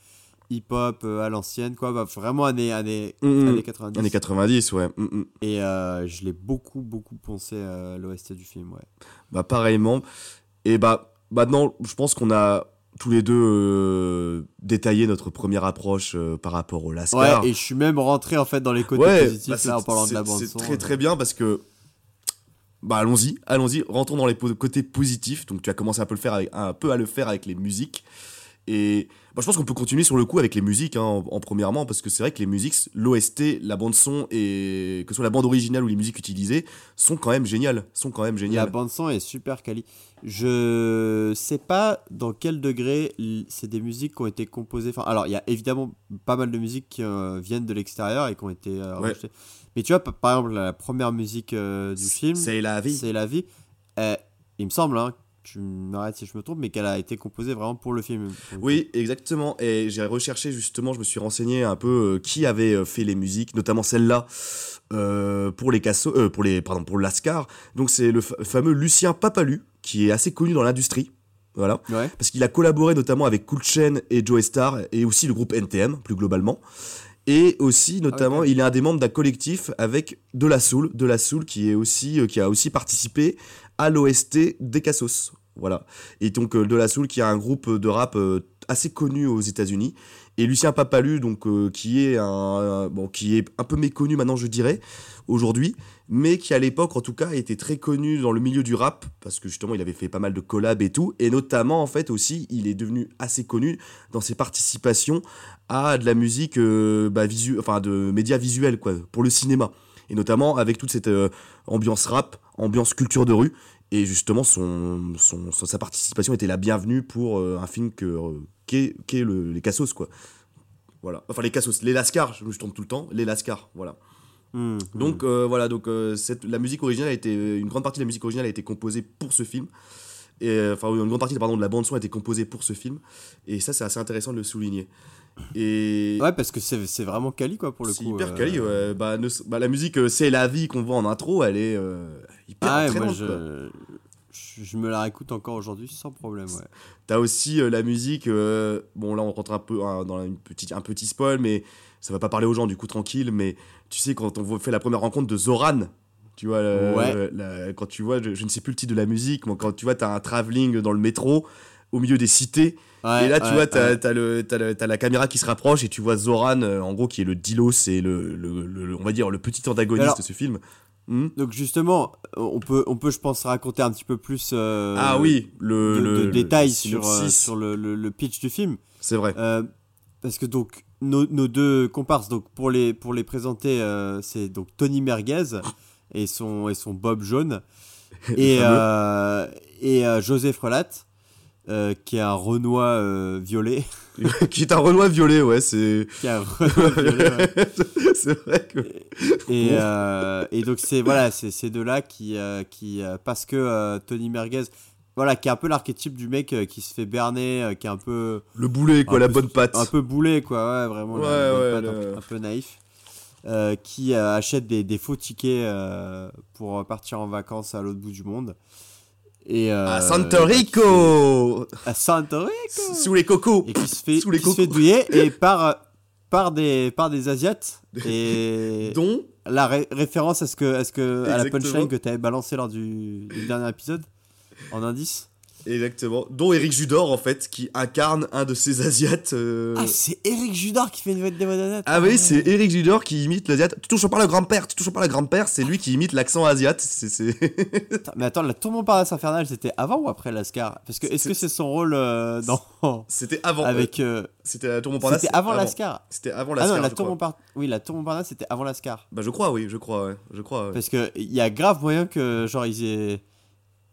hip-hop euh, à l'ancienne, quoi. Bah, vraiment années, années, Hum, hum. années 90. Années 90, ouais. hum. Et euh, je l'ai beaucoup, beaucoup poncé à l'OST du film, ouais. Bah pareillement. Et bah maintenant, je pense qu'on a tous les deux euh, détaillé notre première approche euh, par rapport au Lascar. Ouais, et je suis même rentré en fait dans les côtés Ouais, positifs bah, là en parlant de la bande C'est son. très euh. très bien parce que bah allons-y, allons-y, rentrons dans les côtés positifs. Donc tu as commencé un peu, le faire avec, un peu à le faire avec les musiques. Et bah, je pense qu'on peut continuer sur le coup avec les musiques hein, en, en premièrement parce que c'est vrai que les musiques, l'OST, la bande son et que ce soit la bande originale ou les musiques utilisées sont quand même géniales, sont quand même La géniales. bande son est super quali. Je sais pas dans quel degré c'est des musiques qui ont été composées. Enfin, alors il y a évidemment pas mal de musiques qui euh, viennent de l'extérieur et qui ont été euh, Ouais. Mais tu vois, pa- par exemple, la première musique euh, du film, C'est la vie. c'est la vie. Euh, il me semble, hein, tu m'arrêtes si je me trompe, mais qu'elle a été composée vraiment pour le film. Oui, exactement. Et j'ai recherché justement, je me suis renseigné un peu euh, qui avait euh, fait les musiques, notamment celle-là euh, pour les euh, pour les, pardon, pour Lascar. Donc c'est le fa- fameux Lucien Papalu qui est assez connu dans l'industrie. Voilà. Ouais. Parce qu'il a collaboré notamment avec Cool Chain et Joe Star et aussi le groupe NTM plus globalement. Et aussi notamment, ok. il est un des membres d'un collectif avec De La Soul, De La Soul qui est aussi qui a aussi participé à l'OST des. Voilà. Et donc euh, De La Soul qui est un groupe de rap euh, assez connu aux États-Unis et Lucien Papalu donc euh, qui est un, bon qui est un peu méconnu maintenant je dirais aujourd'hui mais qui à l'époque en tout cas était très connu dans le milieu du rap parce que justement il avait fait pas mal de collabs et tout et notamment en fait aussi il est devenu assez connu dans ses participations à de la musique bah, visu- enfin de médias visuels quoi pour le cinéma et notamment avec toute cette ambiance rap ambiance culture de rue et justement son, son, son- sa participation était la bienvenue pour euh, un film que euh, qu'est qu'est le- les Cassos quoi. Voilà. Enfin les Cassos les Lascars je me trompe tout le temps les Lascars voilà. Hmm, donc euh, voilà, donc euh, cette, la musique originale a été, une grande partie de la musique originale a été composée pour ce film. Et enfin une grande partie pardon de la bande son a été composée pour ce film. Et ça c'est assez intéressant de le souligner. Et Ouais, parce que c'est c'est vraiment quali, quoi, pour le c'est coup. hyper euh. quali. Ouais. Bah, ne- bah, la musique euh, c'est la vie qu'on voit en intro, elle est euh, hyper Ah ouais, moi, je... me la réécoute encore aujourd'hui sans problème, ouais. T'as aussi euh, la musique. bon, là, on rentre un peu hein, dans une petite, un petit spoil, mais ça va pas parler aux gens, du coup, tranquille. Mais tu sais, quand on fait la première rencontre de Zoran, tu vois, le- Ouais. la- quand tu vois, je, je ne sais plus le titre de la musique, mais quand tu vois, t'as un travelling dans le métro, au milieu des cités. Ouais, et là, tu ouais, vois, t'as ouais. t'as le- t'as la caméra qui se rapproche et tu vois Zoran, euh, en gros, qui est le Dilos, c'est le, le- on va dire, le petit antagoniste Alors- de ce film. Hmm Donc justement, on peut, on peut, je pense, raconter un petit peu plus euh, ah oui, de, le, de détails sur, euh, sur le, le- pitch du film. C'est vrai. Euh, parce que donc nos, nos deux comparses, donc pour les, pour les présenter, euh, c'est donc Tony Merguez et son, et son Bob jaune et, euh, et euh, José Frelat. euh, qui est un Renoir euh, violet. qui est un Renoir violet, ouais, c'est. qui est un Renoir violet ouais. c'est vrai que. Et, Bon. euh, et donc c'est voilà, ces deux-là qui, qui parce que Tony Merguez, voilà, qui est un peu l'archétype du mec qui se fait berner, qui est un peu Le boulet, quoi, la peu- bonne patte. un peu boulé quoi, ouais, vraiment, Ouais, ouais, patte, le- un, peu naïf, euh, qui euh, achète des, des faux tickets euh, pour partir en vacances à l'autre bout du monde. Et, euh, à Santo Rico à Santo Rico Sous les cocos et qui se fait, Sous les qui se fait cocos. douiller et par par des par des asiates et Dont. la ré- référence à ce que, à, ce que, à la punchline que tu avais balancé lors du, du dernier épisode en indice. Exactement. Dont Eric Judor, en fait, qui incarne un de ces Asiates. euh, Ah, c'est Eric Judor qui fait une voix démononnette. Ah oui, c'est Eric Judor qui imite l'Asiate. Tu touches pas le grand-père, tu touches pas le grand-père, c'est lui qui imite l'accent asiate. C'est. Mais attends, la tour Montparnasse infernale, c'était avant ou après Lascar Parce que est-ce que c'est son rôle euh, dans C'était avant. avec euh, C'était la tour Montparnasse. C'était avant Lascar. C'était avant Ah Lascar. non, la tour. Montparnasse. Oui, la tour Montparnasse c'était avant Lascar. Bah, je crois, oui, je crois, ouais. Je crois. ouais. Parce que il y a grave moyen que genre ils aient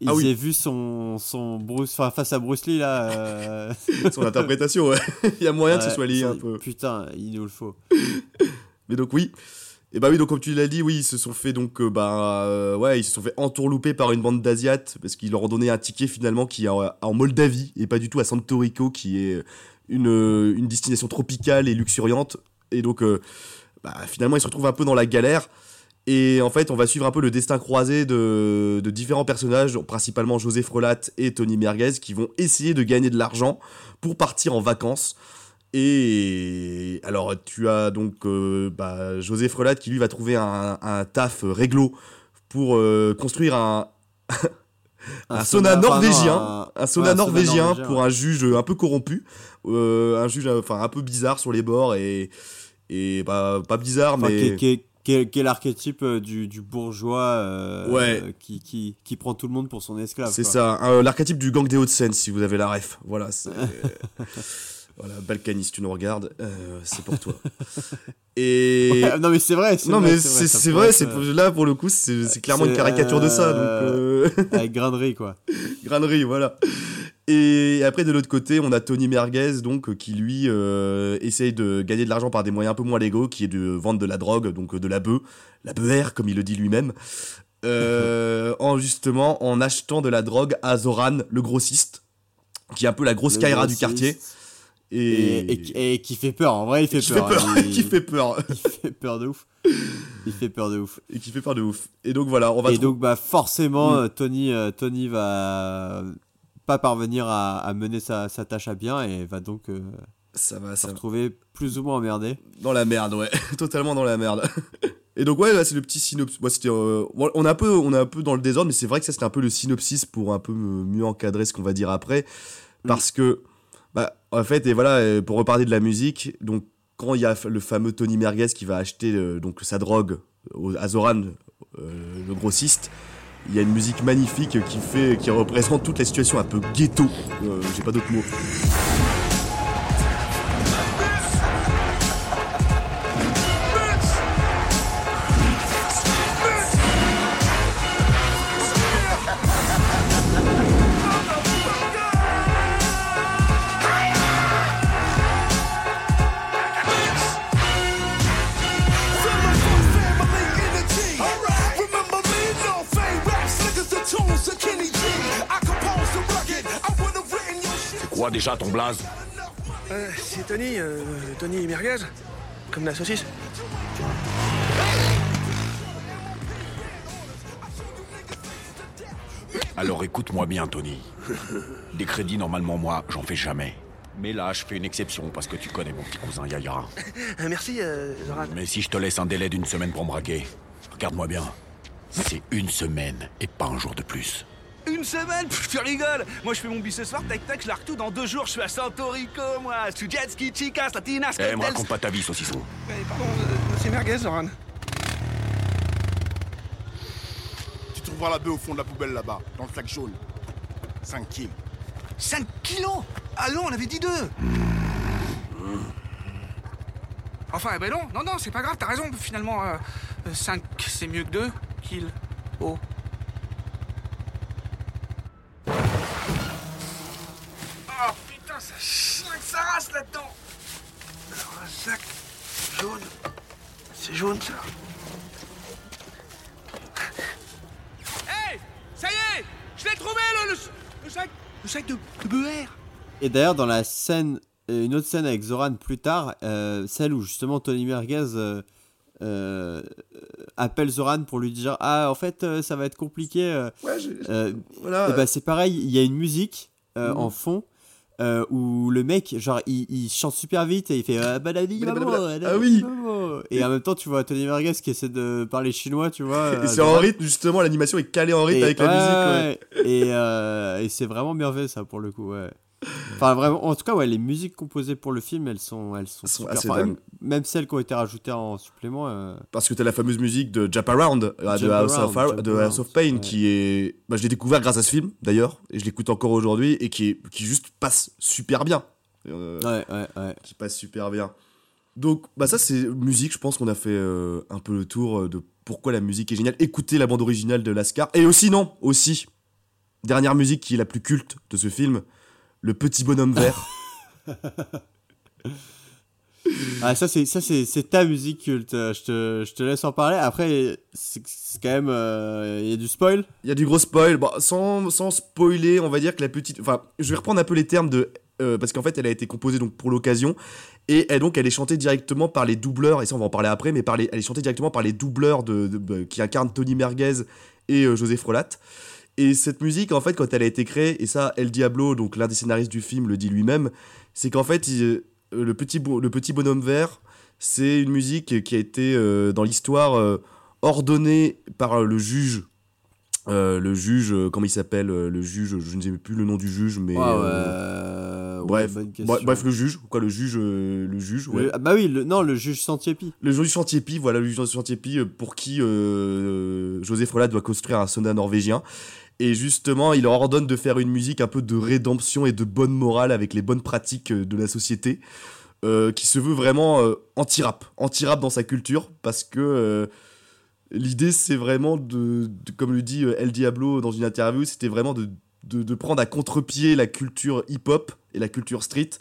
ils Ah oui. aient vu son son Bruce enfin face à Bruce Lee là. euh, Son interprétation, ouais. Il y a moyen que ce ouais, soit lié un peu. Putain, il nous le faut. Mais donc oui. Et bah oui, donc comme tu l'as dit, oui, ils se sont fait donc euh, bah euh, ouais, ils se sont fait entourlouper par une bande d'asiates parce qu'ils leur ont donné un ticket finalement qui est en, en Moldavie et pas du tout à Santo Rico qui est une, euh, une destination tropicale et luxuriante et donc bah, finalement ils se retrouvent un peu dans la galère et en fait on va suivre un peu le destin croisé de, de différents personnages, principalement José Frelat et Tony Merguez qui vont essayer de gagner de l'argent pour partir en vacances. Et alors, tu as donc euh, bah, José Frelat qui lui va trouver un, un taf réglo pour euh, construire un, un, sauna, non, norvégien. un- un sauna ouais, norvégien pour un juge un peu corrompu. euh, un juge enfin un peu bizarre sur les bords et, et bah, pas bizarre, Enfin, mais. qui, qui qui est- qui est l'archétype euh, du, du bourgeois euh, Ouais. euh, qui, qui, qui prend tout le monde pour son esclave. C'est ça, un- l'archétype du gang des Hauts-de-Seine, si vous avez la ref. Voilà, c'est. voilà, Balkany, si tu nous regardes, euh, c'est pour toi. Et. Ouais, non mais c'est vrai. c'est Non, vrai, mais c'est vrai, être, c'est là pour le coup, c'est clairement une caricature de ça, euh, donc. euh, avec grainerie quoi. Granerie, voilà. Et après, de l'autre côté, on a Tony Merguez, donc, qui lui euh, essaye de gagner de l'argent par des moyens un peu moins légaux, qui est de vendre de la drogue, donc de la bœuf, la beuère, comme il le dit lui-même, euh, en justement en achetant de la drogue à Zoran, le grossiste, qui est un peu la grosse Kaira du quartier. Et, Et, et qui- et qui fait peur. En vrai, il fait qui peur. fait peur, hein, il, qui fait peur, il fait peur de ouf. Il fait peur de ouf. et qui fait peur de ouf. Et donc voilà, on va Et donc bah forcément Mm. Tony euh, Tony va pas parvenir à, à mener sa, sa tâche à bien et va donc euh, ça va, se ça va. retrouver plus ou moins emmerdé. Dans la merde, ouais, totalement dans la merde. Et donc ouais, là c'est le petit synopsis. Euh, on est un peu, on est un peu dans le désordre, mais c'est vrai que ça c'était un peu le synopsis pour un peu mieux encadrer ce qu'on va dire après, parce que, en fait, et voilà, euh, pour reparler de la musique, donc quand il y a le fameux Tony Merguez qui va acheter euh, donc sa drogue à Zoran euh, le grossiste. Il y a une musique magnifique qui fait, qui représente toute la situation un peu ghetto. J'ai pas d'autres mots. Quoi déjà ton blaze Euh, c'est Tony, euh, Tony Merguez, comme la saucisse. Alors écoute-moi bien, Tony. Des crédits, normalement, moi, j'en fais jamais. Mais là, je fais une exception parce que tu connais mon petit cousin Yaya. Euh, merci, euh, Zoran. Mais si je te laisse un délai d'une semaine pour me braquer, regarde-moi bien. C'est une semaine et pas un jour de plus. Une semaine Pff, Tu rigoles Moi, je fais mon bis ce soir, tac tac, je largue tout dans deux jours. Je suis à Santo Rico, moi. Je jet ski, chicas, latinas, Eh, me raconte pas ta vie, saucisson. Eh, pardon, euh, c'est Merguez, Zoran. Tu trouveras la bœuf au fond de la poubelle là-bas, dans le sac jaune. 5 kills. 5 kilos? Allons, on avait dit deux Enfin, eh ben non, non, non, c'est pas grave, t'as raison, finalement, 5 c'est mieux que 2 kills. Oh. Ça chien que ça race là-dedans Alors, un sac jaune. C'est jaune ça. Hey Ça y est Je l'ai trouvé le, le, le sac Le sac de, de beurre Et d'ailleurs, dans la scène, euh, une autre scène avec Zoran plus tard, euh, celle où justement Tony Merguez euh, euh, appelle Zoran pour lui dire Ah, en fait, euh, ça va être compliqué. euh, Ouais, je- euh, voilà. et bah, c'est pareil, il y a une musique euh, Mhm. en fond. Euh, où le mec, genre, il, il chante super vite et il fait ah, baladi, Blablabla. maman, Ah baladi, oui. maman. Et en même temps, tu vois Tony Merguez qui essaie de parler chinois, tu vois. Et euh, c'est en rythme, justement, l'animation est calée en rythme Et- avec la musique. Ouais. Et, euh, et c'est vraiment fait ça pour le coup, ouais. Enfin vraiment, en tout cas ouais, les musiques composées pour le film, elles sont, elles sont, Elles sont super. assez Enfin, même, celles qui ont été rajoutées en supplément. euh, Parce que t'as la fameuse musique de Jump Around euh, de, House, Around, of, Ar- Jump de House of Pain ouais. qui est. Bah, je l'ai découvert grâce à ce film d'ailleurs, et je l'écoute encore aujourd'hui, et qui, est, qui juste passe super bien. Euh, Ouais, ouais, ouais. Qui passe super bien. Donc, bah, ça, c'est musique. Je pense qu'on a fait euh, un peu le tour de pourquoi la musique est géniale. Écoutez la bande originale de Lascar. Et aussi, non, aussi, dernière musique qui est la plus culte de ce film Le petit bonhomme vert. Ah ça c'est ça c'est c'est ta musique culte. euh, Je te, je te laisse en parler. Après c'est c'est quand même euh, il y a du spoil? Il y a du gros spoil. Bon, sans, sans spoiler, on va dire que la petite. Enfin, je vais reprendre un peu les termes de. euh, parce qu'en fait, elle a été composée donc pour l'occasion. Et elle, donc, elle est chantée directement par les doubleurs. Et ça, on va en parler après. Mais par les, elle est chantée directement par les doubleurs de, de- de- qui incarnent Tony Merguez et euh, José Frolat. Et cette musique, en fait, quand elle a été créée, et ça, El Diablo, donc l'un des scénaristes du film, le dit lui-même, c'est qu'en fait, il- euh, le, petit le petit bonhomme vert, c'est une musique qui a été euh, dans l'histoire euh, ordonnée par le juge euh, le juge, comment il s'appelle Le juge, je ne sais plus le nom du juge, mais. Ouais, bref, question. bref, bref, le juge, quoi, le juge, euh, le juge, ouais. Le- ah bah oui, le, non le juge Santiepi. Le juge Santiepi, voilà, le juge Santiepi, euh, pour qui euh, José Frolat doit construire un sauna norvégien. Et justement, il leur ordonne de faire une musique un peu de rédemption et de bonne morale avec les bonnes pratiques euh, de la société, euh, qui se veut vraiment euh, anti-rap, anti-rap dans sa culture, parce que euh, l'idée, c'est vraiment de, de- comme le dit euh, El Diablo dans une interview, c'était vraiment de, de, de prendre à contre-pied la culture hip-hop et la culture street,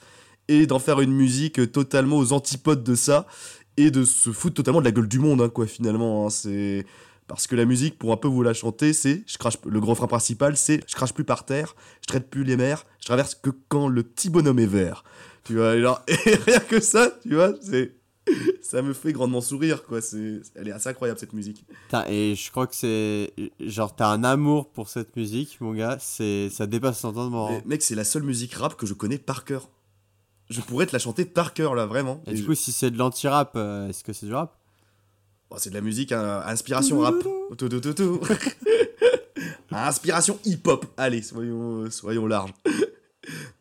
et d'en faire une musique totalement aux antipodes de ça, et de se foutre totalement de la gueule du monde, hein, quoi, finalement. hein. c'est parce que la musique, pour un peu vous la chanter, c'est je crache le gros frein principal, c'est je crache plus par terre, je traite plus les mers, je traverse que quand le petit bonhomme est vert. Tu vois, et rien que ça, tu vois, c'est ça me fait grandement sourire, quoi. C'est, elle est assez incroyable cette musique. Et je crois que c'est genre t'as un amour pour cette musique, mon gars. C'est ça dépasse l'entendement. Mais, hein. mec, c'est la seule musique rap que je connais par cœur. Je pourrais te la chanter par cœur là, vraiment. Et Et du je- coup, si c'est de l'anti-rap, euh, est-ce que c'est du rap? Bon, c'est de la musique à inspiration rap. Tout, tout, tout, tout. À inspiration hip-hop. Allez, soyons, soyons larges.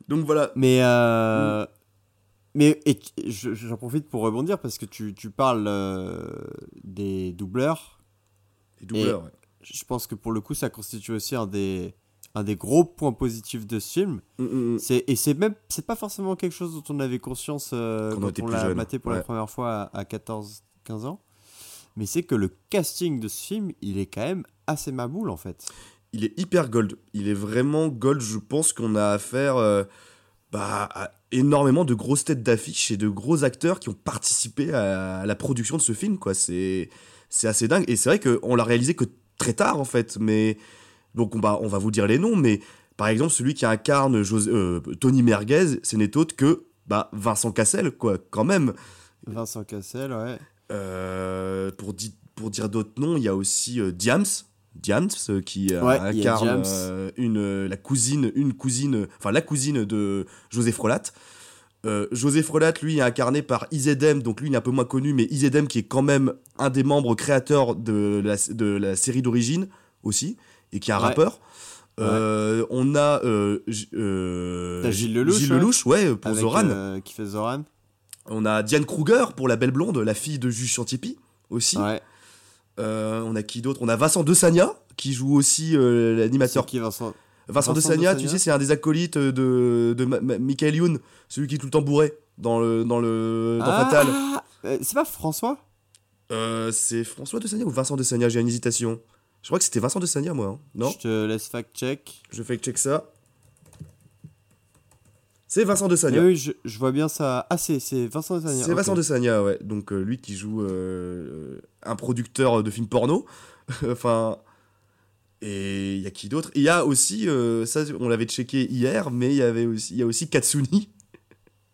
Donc voilà. Mais euh, mais et, j'en profite pour rebondir parce que tu, tu parles euh, des doubleurs Les doubleurs, ouais. Je pense que pour le coup, ça constitue aussi un des, un des gros points positifs de ce film. Mm, mm, mm. C'est, et c'est même c'est pas forcément quelque chose dont on avait conscience euh, Quand on quand on l'a maté pour la première fois à, 14-15 ans. Mais c'est que le casting de ce film, il est quand même assez maboule en fait. il est hyper gold. Il est vraiment gold. Je pense qu'on a affaire euh, bah, à énormément de grosses têtes d'affiche et de gros acteurs qui ont participé à la production de ce film. quoi. C'est c'est assez dingue. Et c'est vrai qu'on l'a réalisé que très tard en fait. Mais donc on va, on va vous dire les noms. Mais par exemple, celui qui incarne José- euh, Tony Merguez, ce n'est autre que bah, Vincent Cassel, quoi, quand même. Vincent Cassel, ouais. Euh, pour, di- pour dire d'autres noms, il y a aussi euh, Diams. Diams euh, qui euh, Ouais, incarne euh, une la cousine une cousine enfin la cousine de José Frolat. Euh, José Frolat lui est incarné par Izedem donc lui il est un peu moins connu mais Izedem qui est quand même un des membres créateurs de la, de la série d'origine aussi et qui est un Ouais. rappeur. Euh, On a euh, Gilles Lelouch, Gilles. Lelouch, ouais, pour Avec, Zoran. qui fait Zoran. On a Diane Kruger pour la belle blonde, la fille de Juge Chantipi aussi. Ouais. Euh, on a qui d'autre? On a Vincent De Sagna qui joue aussi euh, l'animateur. Qui Vincent? Vincent, De Vincent De Sagna, tu sais, c'est un des acolytes de, de Ma- Ma- Michael Youn, celui qui est tout le temps bourré dans le dans le dans Ah, Fatal. euh, C'est pas François? Euh, c'est François De Sagna ou Vincent De Sagna J'ai une hésitation. Je crois que c'était Vincent De Sagna, moi. hein. Non? Je te laisse fact-check. Je fais check ça. C'est Vincent De Sagna. oui, je, je vois bien ça. Ah, c'est Vincent de Sagna. C'est. Vincent De Sagna, ouais. Donc euh, lui qui joue euh, un producteur de films porno. enfin. Et il y a qui d'autre? Il y a aussi, euh, ça on l'avait checké hier, mais il y avait aussi, il y a aussi Katsuni.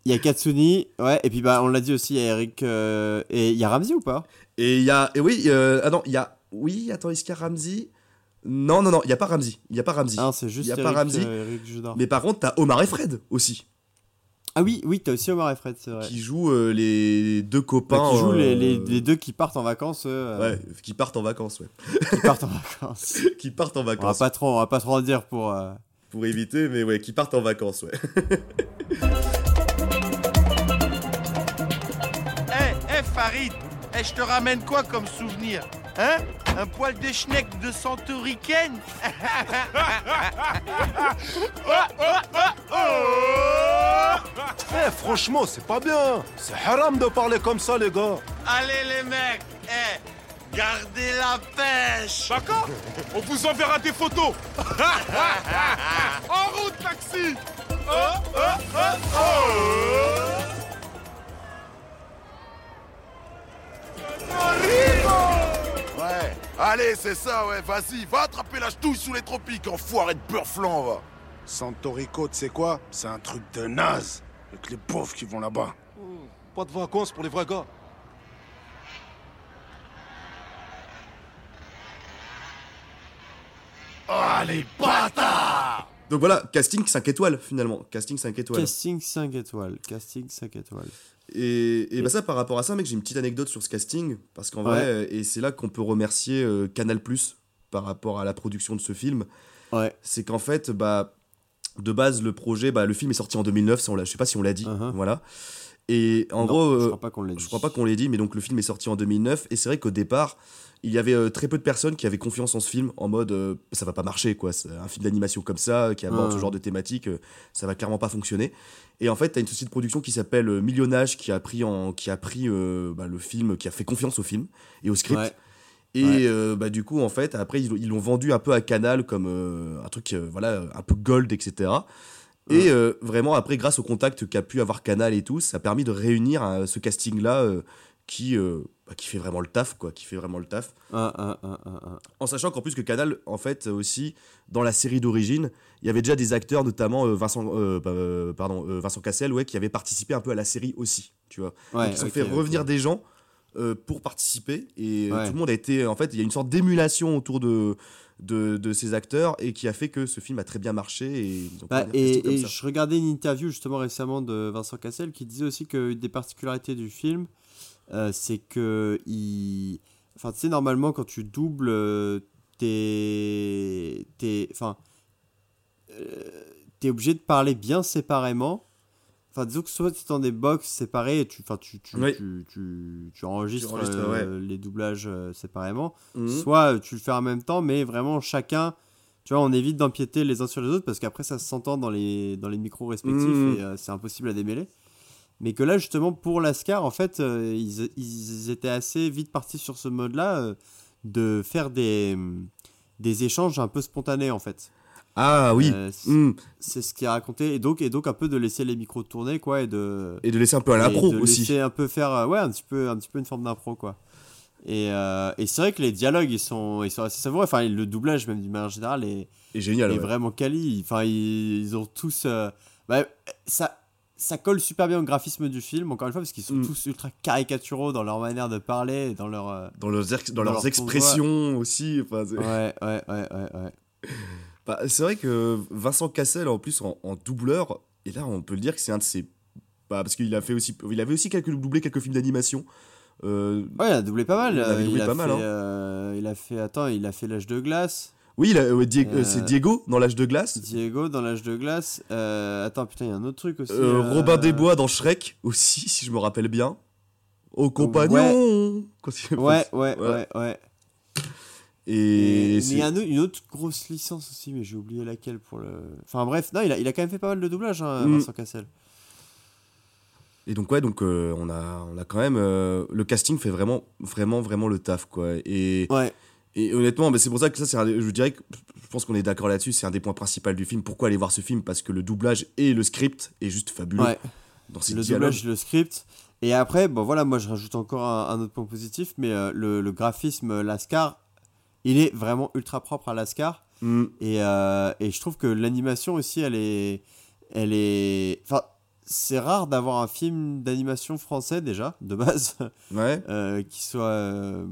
Il y a Katsuni, ouais, et puis bah on l'a dit aussi, il y a Eric. et il y a Ramsey ou pas? Et il y a, et oui, ah non, il y a, oui, attends, est-ce qu'il y a Ramsey Non, non, non, il y a pas Ramsey. Il y a pas Ramsey. Ah, c'est juste y a Eric, pas Ramsey. euh. Mais par contre, t'as Omar et Fred aussi, Ah oui, oui, t'as aussi Omar et Fred, c'est vrai. qui jouent euh, les deux Bah, copains. qui jouent les, euh, les, les deux qui partent en vacances. euh, Ouais, qui partent en vacances, ouais. Qui partent en vacances. qui partent en on, va vacances. pas trop, on va pas trop en dire pour. euh, Pour éviter, mais ouais, qui partent en vacances, ouais. Eh, eh Farid, eh, je te ramène quoi comme souvenir Hein? Un poil de schneck de centuricaine Eh, franchement, c'est pas bien. C'est haram de parler comme ça, les gars. Allez les mecs, eh, gardez la pêche D'accord On vous enverra des photos. en route, taxi. Oh, oh, oh, Ouais, allez, c'est ça, ouais, vas-y, va attraper la ch'touille sous les tropiques, enfoiré de beurre flan, va. Santorico, tu sais quoi? C'est un truc de naze, avec les pauvres qui vont là-bas. Pas de vacances pour les vrais gars. Ah, les bâtards Donc voilà, casting 5 étoiles finalement. Casting 5 étoiles. Casting 5 étoiles. Casting 5 étoiles. Et, et bah ça, par rapport à ça, mec, j'ai une petite anecdote sur ce casting. Parce qu'en vrai, Ouais. euh, et c'est là qu'on peut remercier euh, Canal par rapport à la production de ce film. Ouais. C'est qu'en fait, bah, de base, le projet, bah, le film est sorti en 2009, ça, on je sais pas si on l'a dit. Uh-huh. Voilà. Et en Non, gros, je euh, crois pas qu'on dit. l'ait dit, mais donc le film est sorti en 2009. Et c'est vrai qu'au départ, il y avait euh, très peu de personnes qui avaient confiance en ce film, en mode euh, ça va pas marcher, quoi. Un film d'animation comme ça, qui aborde Ah. ce genre de thématique, euh, ça va clairement pas fonctionner. Et en fait, t'as une société de production qui s'appelle Millionage qui a pris, en, qui a pris bah, le film, qui a fait confiance au film et au script. Ouais. Et Ouais. euh, bah, du coup, en fait, après, ils l'ont- ils l'ont vendu un peu à Canal comme euh, un truc, euh, voilà, un peu gold, etc. Et euh, vraiment, après, grâce au contact qu'a pu avoir Canal et tout, ça a permis de réunir euh, ce casting-là euh, qui, euh, bah, qui fait vraiment le taf, quoi, qui fait vraiment le taf. Un, un, un. En sachant qu'en plus que Canal, en fait, aussi, dans la série d'origine, il y avait déjà des acteurs, notamment Vincent, bah, pardon, Vincent Cassel, ouais, qui avaient participé un peu à la série aussi, tu vois. Ouais, Donc, ils ont fait revenir des gens pour participer et Ouais. tout le monde a été, en fait, il y a une sorte d'émulation autour de, de, de ces acteurs et qui a fait que ce film a très bien marché et Bah, et, et je regardais une interview justement récemment de Vincent Cassel qui disait aussi qu'une des particularités du film, euh, c'est que il... Enfin, tu sais, normalement, quand tu doubles euh, tes... tes... Enfin, euh, t'es obligé de parler bien séparément. Enfin, disons que soit tu es dans des box séparés et tu, tu, tu, Oui. tu, tu, tu enregistres, Tu enregistres, euh, les doublages euh, séparément, Mhm. soit euh, tu le fais en même temps, mais vraiment chacun, tu vois, on évite d'empiéter les uns sur les autres parce qu'après ça s'entend dans les, dans les micros respectifs Mhm. et euh, c'est impossible à démêler. Mais que là, justement, pour l'ASCAR, en fait, ils, ils étaient assez vite partis sur ce mode-là de faire des, des échanges un peu spontanés, en fait. Ah oui. Euh, c'est- Mm. c'est ce qui est raconté et donc et donc un peu de laisser les micros tourner quoi et de Et de laisser un peu à l'impro de aussi. laisser un peu faire euh, ouais un petit peu un petit peu une forme d'impro quoi et, euh, et c'est vrai que les dialogues ils sont ils sont assez savoureux enfin le doublage même d'une manière générale est, Et génial. est ouais. vraiment quali enfin ils, ils ont tous euh, bah, ça ça colle super bien au graphisme du film encore une fois parce qu'ils sont Mm. tous ultra caricaturaux dans leur manière de parler dans leur Dans leurs, dans Dans leurs leur expressions aussi. Enfin, c'est- ouais ouais ouais ouais ouais Bah, c'est vrai que Vincent Cassel, en plus, en, en doubleur, et là, on peut le dire que c'est un de ses. Bah, parce qu'il a fait aussi, il avait aussi quelques, doublé quelques films d'animation. Euh, Ouais, il a doublé pas mal. Il avait doublé a pas mal, fait, hein. euh, il a fait, attends, il a fait l'âge de glace. oui, a- ouais, Euh, c'est Diego dans l'âge de glace. Diego dans l'âge de glace. Euh, attends, putain, il y a un autre truc aussi. Euh, Robin des Bois dans Shrek aussi, si je me rappelle bien. Au compagnon. Quand il- Ouais, ouais, Ouais. ouais, ouais. Et, Et- mais c'est- il y a une autre grosse licence aussi, mais j'ai oublié laquelle pour le. Enfin bref, non, il a, il a quand même fait pas mal de doublage, hein, Mm. Vincent Cassel. Et donc ouais, donc euh, on a, on a quand même euh, le casting fait vraiment, vraiment, vraiment le taf quoi. Et, Ouais. et honnêtement, bah, c'est pour ça que ça, c'est, je dirais que je pense qu'on est d'accord là-dessus. C'est un des points principaux du film. Pourquoi aller voir ce film? Parce que le doublage et le script est juste fabuleux Ouais. dans ces le dialogues. doublage, le script. Et après, bon voilà, moi je rajoute encore un, un autre point positif, mais euh, le, le graphisme, Lascar, il est vraiment ultra propre à Lascar. Mm. Et, euh, et je trouve que l'animation aussi, elle est. Elle est. Enfin, c'est rare d'avoir un film d'animation français déjà, de base, Ouais. euh, qui soit. euh,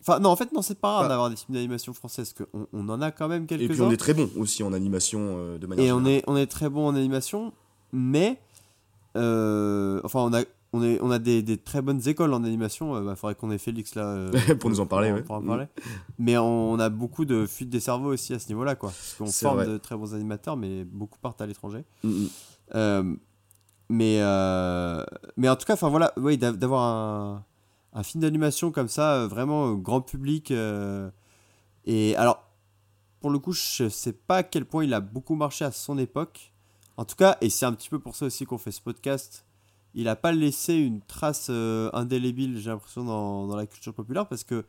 Enfin, non, en fait, non, c'est pas rare Bah. d'avoir des films d'animation français, parce qu'on on en a quand même Et puis quelques-uns. on est très bon aussi en animation de manière Et on générale. est, on est très bon en animation, mais. enfin, on a. On, est, on a des, des très bonnes écoles en animation. Il faudrait qu'on ait Félix là. euh, Pour nous en parler, pour- ouais. pour en Mm. parler. Mais on, on a beaucoup de fuites des cerveaux aussi à ce niveau-là. quoi. Parce qu'on forme vrai. de très bons animateurs, mais beaucoup partent à l'étranger. Mm, mm. Euh, mais, euh, mais en tout cas, enfin voilà, oui, d'a- d'avoir un, un film d'animation comme ça, euh, vraiment euh, grand public. euh, et alors, pour le coup, je sais pas à quel point il a beaucoup marché à son époque. En tout cas, et c'est un petit peu pour ça aussi qu'on fait ce podcast. Il n'a pas laissé une trace euh, indélébile, j'ai l'impression, dans, dans la culture populaire parce que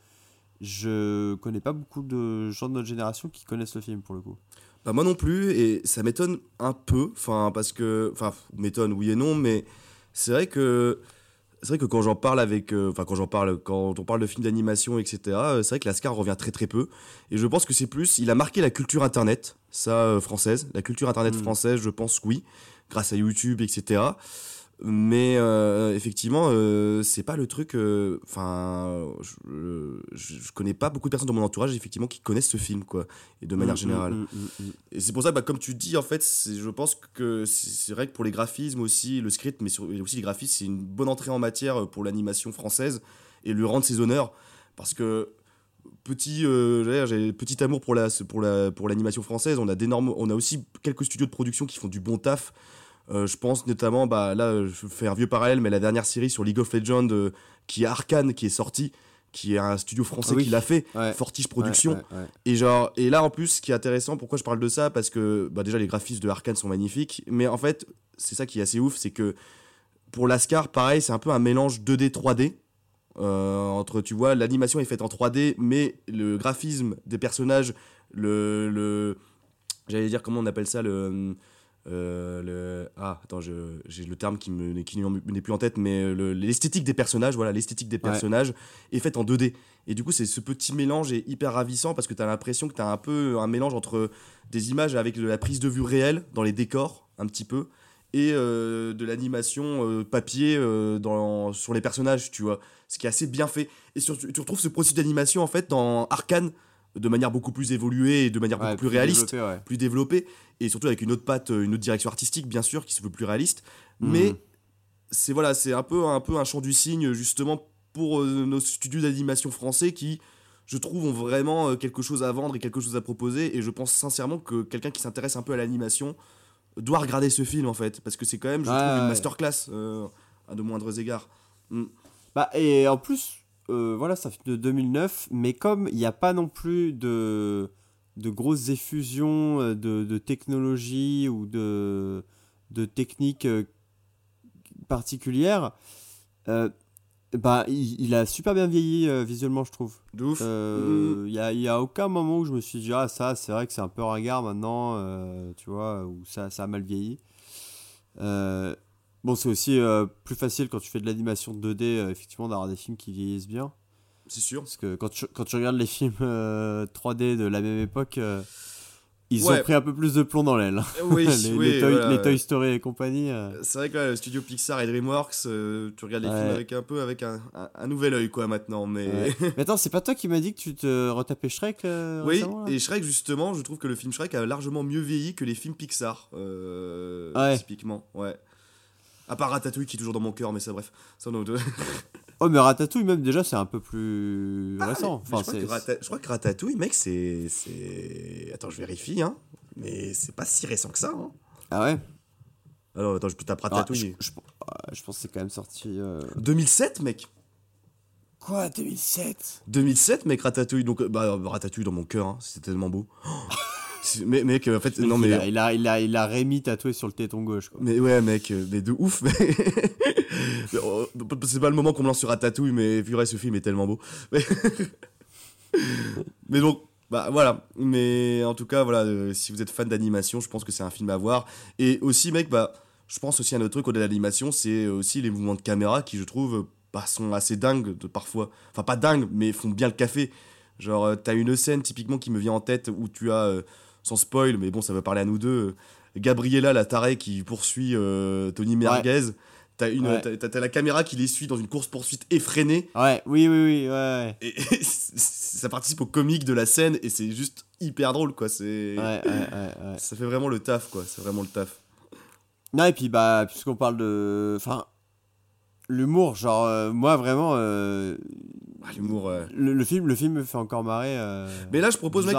je connais pas beaucoup de gens de notre génération qui connaissent le film pour le coup. Bah moi non plus, et ça m'étonne un peu, enfin parce que, enfin m'étonne oui et non, mais c'est vrai que c'est vrai que quand j'en parle avec, euh, enfin quand j'en parle, quand on parle de films d'animation, etc. euh, C'est vrai que l'Ascar revient très très peu, et je pense que c'est plus, il a marqué la culture internet, ça euh, française, la culture internet Mm. française, je pense que oui, grâce à YouTube, etc. Mais euh, effectivement, euh, c'est pas le truc. euh, Enfin, je, je, je connais pas beaucoup de personnes dans mon entourage effectivement qui connaissent ce film, quoi, et de manière Mm, générale. mm, mm, mm, mm. Et c'est pour ça, bah, comme tu dis, en fait, je pense que c'est vrai que pour les graphismes aussi, le script, mais sur- aussi les graphismes, c'est une bonne entrée en matière pour l'animation française et lui rendre ses honneurs. Parce que petit, euh, j'ai petit amour pour la pour la pour l'animation française. On a d'énormes, on a aussi quelques studios de production qui font du bon taf. Euh, je pense notamment, bah là, je fais un vieux parallèle, mais la dernière série sur League of Legends, euh, qui est Arkane, qui est sortie, qui est un studio français Ah oui. qui l'a fait, Ouais. Fortige Productions. Ouais, ouais, ouais. Et genre, et là en plus, ce qui est intéressant, pourquoi je parle de ça Parce que bah déjà les graphismes de Arkane sont magnifiques, mais en fait, c'est ça qui est assez ouf, c'est que pour l'Ascar, pareil, c'est un peu un mélange 2D 3D. Euh, entre, tu vois, l'animation est faite en 3D, mais le graphisme des personnages, le, le j'allais dire comment on appelle ça, le, le ah attends, j'ai le terme qui me qui n'est plus en tête, mais le- l'esthétique des personnages, voilà, l'esthétique des Ouais. personnages est faite en 2D. Et du coup, c'est ce petit mélange est hyper ravissant parce que tu as l'impression que tu as un peu un mélange entre des images avec de la prise de vue réelle dans les décors, un petit peu, et euh, de l'animation euh, papier euh, dans, sur les personnages, tu vois. Ce qui est assez bien fait. Et sur- tu retrouves ce processus d'animation, en fait, dans Arkane, de manière beaucoup plus évoluée et de manière Ouais, beaucoup plus réaliste développé, ouais. plus développé et surtout avec une autre patte, euh, une autre direction artistique bien sûr qui se veut plus réaliste. Mais Mhm. c'est voilà, c'est un peu un peu un champ du signe justement pour euh, nos studios d'animation français qui je trouve ont vraiment euh, quelque chose à vendre et quelque chose à proposer et je pense sincèrement que quelqu'un qui s'intéresse un peu à l'animation doit regarder ce film en fait, parce que c'est quand même, je Ouais, trouve, une masterclass euh, à de moindres égards. Mm. Bah, et en plus, euh, voilà, ça fait de 2009, mais comme il n'y a pas non plus de, de grosses effusions euh, de, de technologie ou de, de techniques euh, particulières, euh, bah, il, il a super bien vieilli euh, visuellement, je trouve. De ouf. Euh, Il n'y a, il y a aucun moment où je me suis dit, ah, ça, c'est vrai que c'est un peu ringard maintenant, tu vois, ou ça, ça a mal vieilli. Euh, bon, c'est aussi euh, plus facile quand tu fais de l'animation 2D, euh, effectivement, d'avoir des films qui vieillissent bien. C'est sûr. Parce que quand tu, quand tu regardes les films euh, 3D de la même époque, euh, ils Ouais. ont pris un peu plus de plomb dans l'aile. Oui, les, oui, les Toy, voilà, les ouais. Toy Story et compagnie. C'est vrai que là, le studio Pixar et DreamWorks, tu regardes les Ouais. films avec un peu avec un, un- un nouvel œil quoi maintenant, mais ouais. Mais attends, c'est pas toi qui m'as dit que tu te retapais Shrek oui. Et Shrek justement, je trouve que le film Shrek a largement mieux vieilli que les films Pixar, Ouais. typiquement, ouais. À part Ratatouille qui est toujours dans mon cœur, mais ça bref. Ça, non, de- Oh, mais Ratatouille, même déjà, c'est un peu plus récent. Mais Enfin, je, crois c'est- que Rata- je crois que Ratatouille, mec, c'est attends, je vérifie hein, mais c'est pas si récent que ça. Hein. Ah ouais? Alors attends, je peux taper Ah, Ratatouille. je, je- ah, je pense que c'est quand même sorti. euh, 2007, mec. Quoi, 2007 2007, mec, Ratatouille. Donc, euh, bah, Ratatouille dans mon cœur, hein, c'était tellement beau. mais, mec, euh, en fait, non, mais. il, a, il, a, il, a, il a Rémi tatoué sur le téton gauche. Quoi. Mais ouais, mec, euh, mais de ouf. Mais... euh, c'est pas le moment qu'on me lance sur Ratatouille, mais purée, ce film est tellement beau. Mais, mais donc, bah voilà. Mais en tout cas, voilà, euh, si vous êtes fan d'animation, je pense que c'est un film à voir. Et aussi, mec, bah, je pense aussi à un autre truc au-delà de l'animation, c'est aussi les mouvements de caméra qui, je trouve, bah, sont assez dingues de, parfois. Enfin, pas dingues, mais font bien le café. Genre, euh, t'as une scène typiquement qui me vient en tête où tu as, euh, sans spoil, mais bon, ça va parler à nous deux, Gabriella, la tarée qui poursuit euh, Tony Merguez. T'as une, Ouais. t'as- t'as- t'as la caméra qui les suit dans une course poursuite effrénée. Ouais, oui, oui, oui, ouais. Et, ça participe au comique de la scène et c'est juste hyper drôle, quoi. C'est, Ouais, ouais, ouais, ouais. ça fait vraiment le taf, quoi. C'est vraiment le taf. Non, et puis, bah, puisqu'on parle de. Enfin, l'humour, genre, euh, moi, vraiment. euh, Ah, l'humour. ouais. le, le film, le film me fait encore marrer. euh, Mais là, je propose, mec,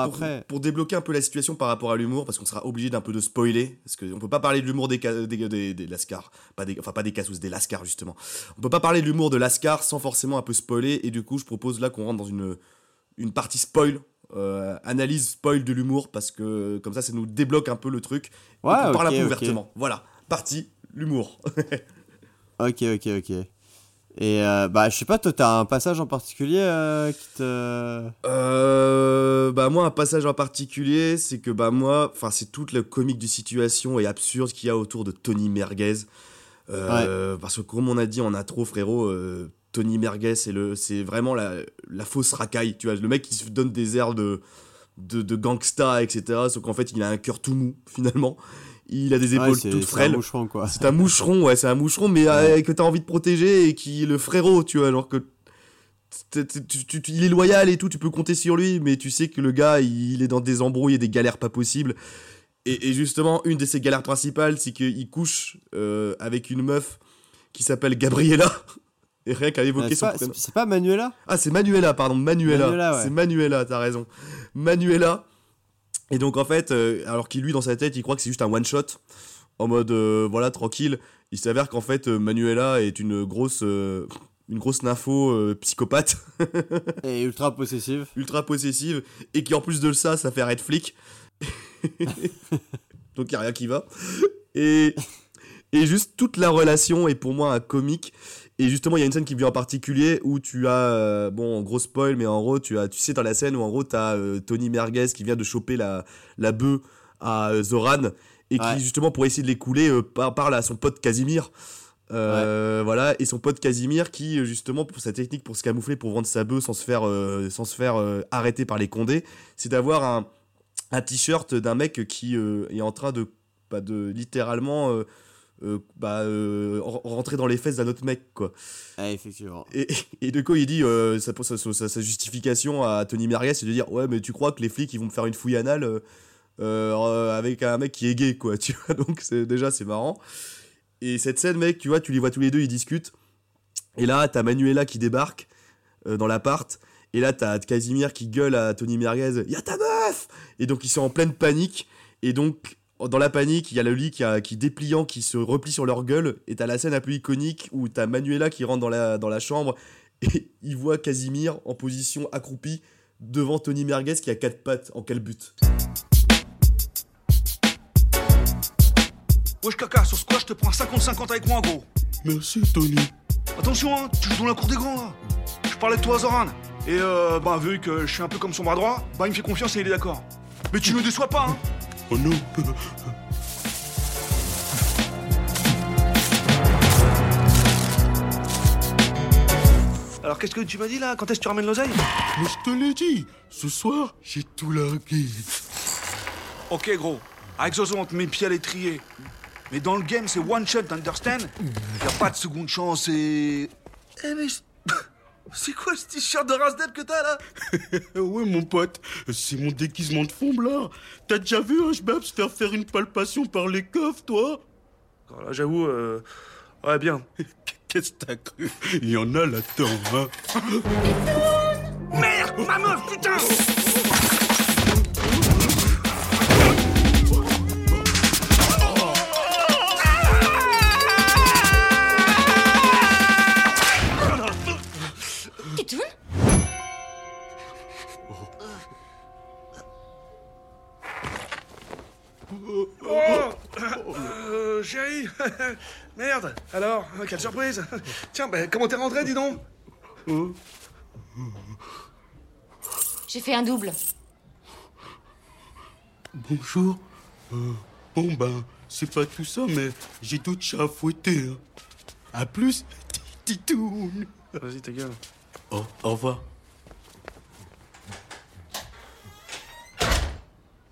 pour, débloquer un peu la situation par rapport à l'humour, parce qu'on sera obligé d'un peu de spoiler, parce qu'on peut pas parler de l'humour des, des, des, des Lascars, pas des, enfin pas des Cassos, des Lascars justement. On peut pas parler de l'humour de Lascar sans forcément un peu spoiler, et du coup, je propose là qu'on rentre dans une, une partie spoil, euh, analyse spoil de l'humour, parce que comme ça, ça nous débloque un peu le truc, Ouais, qu'on parle un peu ouvertement. Voilà, partie, l'humour. Ok, ok, ok. Et euh, bah, je sais pas, toi, t'as un passage en particulier euh, qui te. Euh, bah moi un passage en particulier c'est que bah moi enfin c'est toute la comique de situation et absurde qu'il y a autour de Tony Merguez. Parce que comme on a dit en intro frérot euh, Tony Merguez c'est le c'est vraiment la, la fausse racaille tu vois. Le mec qui se donne des airs de de, de gangsta etc sauf qu'en fait il a un cœur tout mou finalement il a des Ouais, épaules toutes c'est un frêles moucheron, quoi. c'est un moucheron ouais c'est un moucheron mais euh, que t'as envie de protéger et qui est le frérot tu vois alors que t'es- t'es- tu- tu- tu- il est loyal et tout, tu peux compter sur lui, mais tu sais que le gars, il est dans des embrouilles et des galères pas possibles. Et, et justement, une de ses galères principales, c'est qu'il couche euh, avec une meuf qui s'appelle Gabriella. Et rien qu'à Euh, évoquer c'est son prénom. c'est- c'est pas Manuela? Ah, c'est Manuela, pardon, Manuela. Manuela, ouais. C'est Manuela, t'as raison. Manuela. Et donc, en fait, euh, alors qu'il, lui, dans sa tête, il croit que c'est juste un one-shot. En mode, euh, voilà, tranquille. Il s'avère qu'en fait, euh, Manuela est une grosse, une grosse nympho euh, psychopathe. Et ultra possessive. ultra possessive et qui en plus de ça, ça fait de flic. Donc il a rien qui va. Et, et juste toute la relation est pour moi un comique. Et justement, il y a une scène qui me vient en particulier où tu as, euh, bon, en gros spoil, mais en gros, tu as, tu sais, dans la scène où en gros, tu as Tony Merguez qui vient de choper la, la bœuf à euh, Zoran et qui, justement, pour essayer de les couler, euh, par- parle à son pote Casimir. Euh, Voilà, et son pote Casimir qui, euh, justement, pour sa technique pour se camoufler, pour vendre sa bœuf sans se faire, euh, sans se faire euh, arrêter par les condés, c'est d'avoir un, un t-shirt d'un mec qui euh, est en train de, bah, de littéralement euh, bah, euh, rentrer dans les fesses d'un autre mec, quoi. Effectivement. Et, et de quoi il dit euh, sa, sa, justification à Tony Merguez, c'est de dire Ouais, mais tu crois que les flics ils vont me faire une fouille anale euh, avec un mec qui est gay, quoi, tu vois. Donc déjà, c'est marrant. Et cette scène, mec, tu vois, tu les vois tous les deux, ils discutent. Et là, t'as Manuela qui débarque dans l'appart. Et là, t'as Casimir qui gueule à Tony Merguez Y'a ta meuf Et donc, ils sont en pleine panique. Et donc, dans la panique, il y a le lit qui, a, qui dépliant, qui se replie sur leur gueule, et t'as la scène un peu iconique où t'as Manuela qui rentre dans la, dans la chambre, et il voit Casimir en position accroupie devant Tony Merguez qui a quatre pattes en calbute. Wesh caca, sur ce quoi je te prends un 50-50 avec moi gros. Merci, Tony. Attention hein, tu joues dans la cour des grands là. Je parlais de toi Zoran. Et euh, bah vu que je suis un peu comme son bras droit, bah il me fait confiance et il est d'accord. Mais tu ne me déçois pas hein. Oh non. Alors qu'est-ce que tu m'as dit là? Quand est-ce que tu ramènes l'oseille? Mais je te l'ai dit, ce soir, j'ai tout largué. Ok gros, avec Zozo on te met pied à l'étrier. Mais dans le game c'est one shot, understand? Y'a pas de seconde chance et... Eh mais... C'est quoi ce t-shirt de Rasdel que t'as là ouais, mon pote, c'est mon déguisement de fond blanc. T'as déjà vu un schbab se faire faire une palpation par les coffres, toi Alors là j'avoue, euh... ouais bien. Qu'est-ce que t'as cru? Il y en a là-dedans, hein Merde, ma meuf, putain Chérie Merde Alors, quelle surprise Tiens, bah, comment t'es rentré, dis donc J'ai fait un double. Bonjour. Euh, bon ben, c'est pas tout ça, mais j'ai d'autres chats à fouetter. hein. À plus, titoun. Vas-y, ta gueule. Oh, au revoir.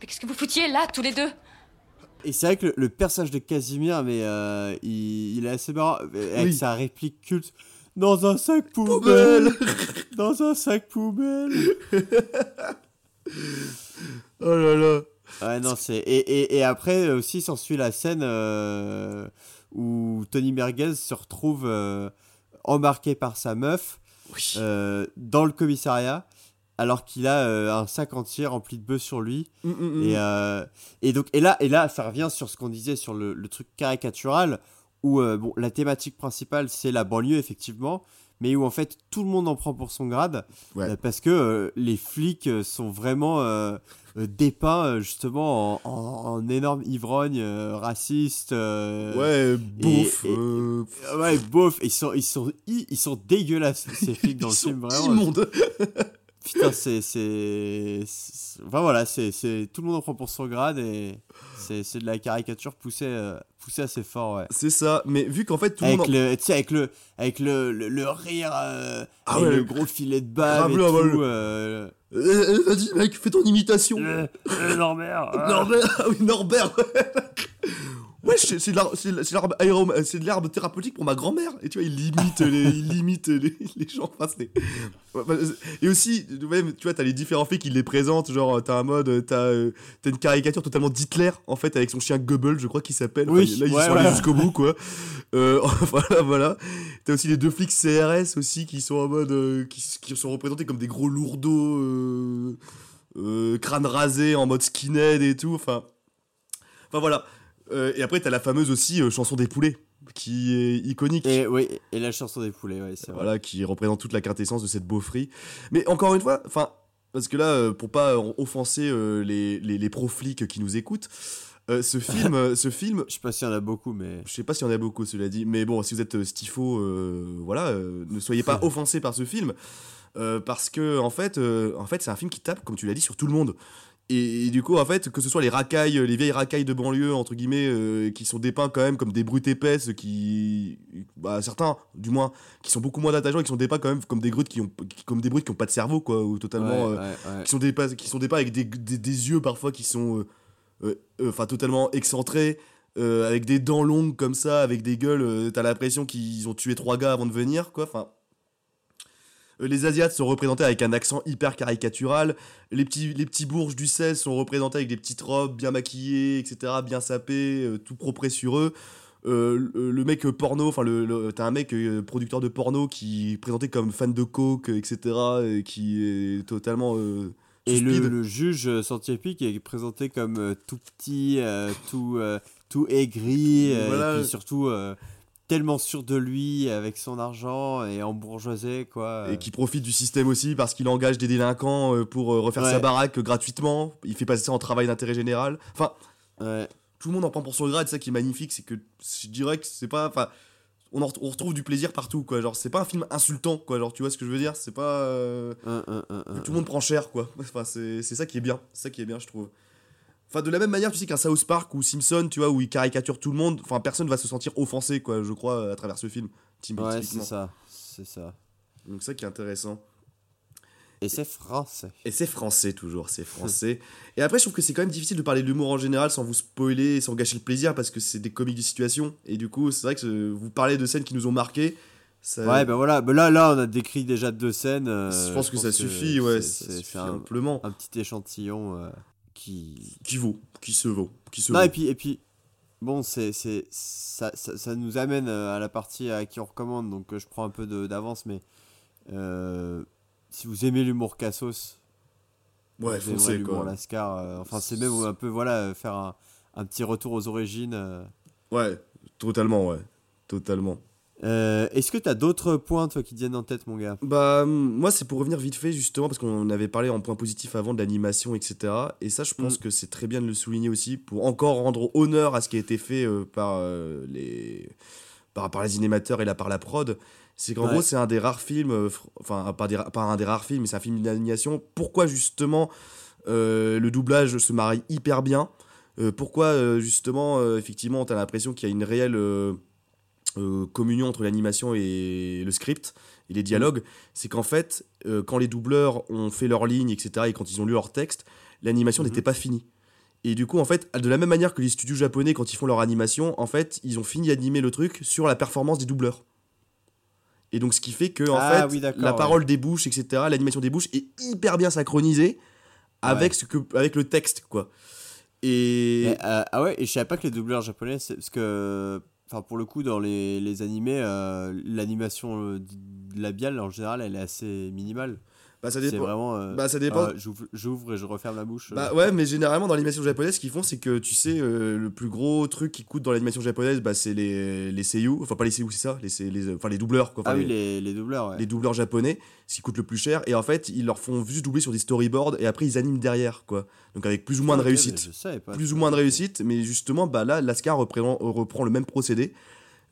Mais qu'est-ce que vous foutiez là, tous les deux? Et c'est vrai que le, le personnage de Casimir, mais euh, il, il est assez marrant avec Oui. sa réplique culte. Dans un sac poubelle Dans un sac poubelle Oh là là. Ouais, non, c'est. Et, et, et après aussi s'ensuit la scène euh, où Tony Merguez se retrouve euh, embarqué par sa meuf dans le commissariat alors qu'il a euh, un sac entier rempli de bœufs sur lui. Mm, mm, mm. Et, euh, et donc et là et là ça revient sur ce qu'on disait sur le, le truc caricatural où euh, bon la thématique principale c'est la banlieue effectivement mais où en fait tout le monde en prend pour son grade Ouais. parce que les flics sont vraiment dépeints justement en, en, en énormes ivrognes euh, racistes euh, Ouais, bouffe. et- ouais beauf ils sont ils sont ils, ils sont dégueulasses ces flics dans le film vraiment. Putain, c'est. Enfin voilà, c'est tout le monde en prend pour son grade et c'est de la caricature poussée, euh, poussée assez fort, ouais. C'est ça, mais vu qu'en fait tout le monde. en- tu sais, avec le, avec le, le, le rire, euh, Ah ouais, le gros filet de bave et tout. euh, Euh, euh, Vas-y, mec, fais ton imitation. Norbert. Norbert, ah oui, Norbert. Ouais, c'est c'est de l'herbe thérapeutique pour ma grand-mère. Et tu vois, il limite les, il limite les, les gens. Enfin, Ouais, bah, Et aussi, même, tu vois, t'as les différents faits qui les présentent. Genre, t'as un mode, t'as euh, t'as une caricature totalement d'Hitler, en fait, avec son chien Goebbels, je crois qu'il s'appelle. Enfin, Oui, là, ils ouais, sont allés ouais. jusqu'au bout, quoi. Euh, voilà, voilà. T'as aussi les deux flics CRS aussi qui sont en mode. euh, qui, qui sont représentés comme des gros lourdeaux. euh, euh, crâne rasé en mode skinhead et tout. Enfin. Enfin voilà. Euh, et après, t'as la fameuse aussi euh, chanson des poulets, qui est iconique. Et, oui, et la chanson des poulets, ouais, c'est vrai. Voilà, qui représente toute la quintessence de cette beaufrie. Mais encore une fois, enfin, parce que là, euh, pour pas offenser les, les, les pro-flics qui nous écoutent, euh, ce film, ce film, Je sais pas s'il y en a beaucoup, mais. je sais pas s'il y en a beaucoup, cela dit, mais bon, si vous êtes stifo, euh, voilà, euh, ne soyez pas offensés par ce film, parce que en fait, en fait, c'est un film qui tape, comme tu l'as dit, sur tout le monde. Et, et du coup, en fait, que ce soit les racailles, les vieilles racailles de banlieue, entre guillemets, euh, qui sont dépeints quand même comme des brutes épaisses, qui, bah, certains, du moins, qui sont beaucoup moins attachants, et qui sont dépeints quand même comme des brutes qui ont, qui- comme des brutes qui ont pas de cerveau, quoi, ou totalement, Ouais, euh, ouais, qui sont dépeints, qui sont dépeints avec des, des, des yeux parfois qui sont, euh, enfin, totalement excentrés, euh, avec des dents longues comme ça, avec des gueules, euh, t'as l'impression qu'ils ont tué trois gars avant de venir, quoi. Enfin, les Asiates sont représentés avec un accent hyper caricatural. Les petits, les petits bourges du 16 sont représentés avec des petites robes bien maquillées, etc., bien sapées, euh, tout propre sur eux. Euh, le, mec euh, porno, enfin, le, le- t'as un mec euh, producteur de porno qui est présenté comme fan de coke, euh, etc., et qui est totalement euh, Et le, juge euh, scientifique est présenté comme euh, tout petit, euh, tout, euh, tout aigri, euh, Voilà. et puis surtout euh, tellement sûr de lui avec son argent et embourgeoisé, quoi. Et qui profite du système aussi parce qu'il engage des délinquants euh, pour euh, refaire sa baraque euh, gratuitement. Il fait passer ça en travail d'intérêt général. Enfin, Ouais. tout le monde en prend pour son grade. C'est ça qui est magnifique, c'est que je dirais que c'est pas. Enfin, on, en ret- on retrouve du plaisir partout, quoi. Genre, c'est pas un film insultant, quoi. Genre, tu vois ce que je veux dire? C'est pas. euh, Un, un, un, un, que tout le monde prend cher, quoi. Enfin, c'est ça qui est bien. C'est ça qui est bien, je trouve. Enfin, de la même manière, tu sais qu'un South Park ou Simpson, tu vois, où il caricature tout le monde, enfin, personne va se sentir offensé, quoi, je crois, à travers ce film. Ouais, c'est ça. C'est ça. Donc, ça qui est intéressant. Et c'est français. Et c'est français toujours, c'est français. et après, je trouve que c'est quand même difficile de parler de l'humour en général sans vous spoiler, sans gâcher le plaisir, parce que c'est des comiques de situation. Et du coup, c'est vrai que vous parlez de scènes qui nous ont marqué. Ça... Ouais, ben voilà. Ben là, là, on a décrit déjà deux scènes. euh, je pense que ça suffit, ouais, c'est- ça c'est- suffit c'est un, amplement. un petit échantillon euh, qui. Qui vaut, qui se vaut, qui se Non, vaut. et puis, et puis bon, c'est, c'est, ça, ça, ça nous amène euh, à la partie à qui on recommande, donc euh, je prends un peu d'avance, mais euh, si vous aimez l'humour cassos, Ouais, foncez, l'humour quoi. Lascar, euh, enfin, c'est même un peu, voilà, faire un, un petit retour aux origines. Ouais, totalement, ouais. Totalement. Euh, est-ce que t'as d'autres points, toi, qui te viennent en tête, mon gars? Bah, moi, c'est pour revenir vite fait, justement, parce qu'on avait parlé en point positif avant de l'animation, etc. Et ça, je pense Mm. que c'est très bien de le souligner aussi, pour encore rendre honneur à ce qui a été fait euh, par, euh, les... par, par les animateurs et là par la prod. C'est qu'en Ouais. gros, c'est un des rares films, enfin, pas, des ra- pas un des rares films, mais c'est un film d'animation. Pourquoi, justement, le doublage se marie hyper bien? Pourquoi, justement, effectivement, t'as l'impression qu'il y a une réelle. Euh, communion entre l'animation et le script et les dialogues, c'est qu'en fait, euh, quand les doubleurs ont fait leur ligne, etc., et quand ils ont lu leur texte, l'animation Mhm. n'était pas finie. Et du coup, en fait, de la même manière que les studios japonais, quand ils font leur animation, en fait, ils ont fini d'animer le truc sur la performance des doubleurs. Et donc, ce qui fait que, en Ah fait, oui, la ouais. parole des bouches, etc., l'animation des bouches est hyper bien synchronisée avec, Ouais. ce que, avec le texte, quoi. Et. Mais, euh, ah ouais, et je savais pas que les doubleurs japonais, c'est- parce que, enfin, pour le coup, dans les, les animés, euh, l'animation euh, labiale, en général, elle est assez minimale. Bah, ça C'est dépend. vraiment. euh, Bah, ça dépend. euh, j'ouvre- et je referme la bouche. euh. Bah ouais, mais généralement dans l'animation japonaise, ce qu'ils font, c'est que tu sais, euh, le plus gros truc qui coûte dans l'animation japonaise, bah, c'est les, les seiyuu. Enfin, pas les seiyuu, c'est ça? Les, les, Enfin, les doubleurs, quoi. Enfin, ah oui, les, les, doubleurs, ouais. les doubleurs japonais, ce qui coûte le plus cher. Et en fait, ils leur font juste doubler sur des storyboards et après ils animent derrière, quoi. Donc avec plus ou moins Ah, de ok, réussite. je pas, plus ou moins de réussite, mais justement, bah là, Lascar reprend, reprend le même procédé.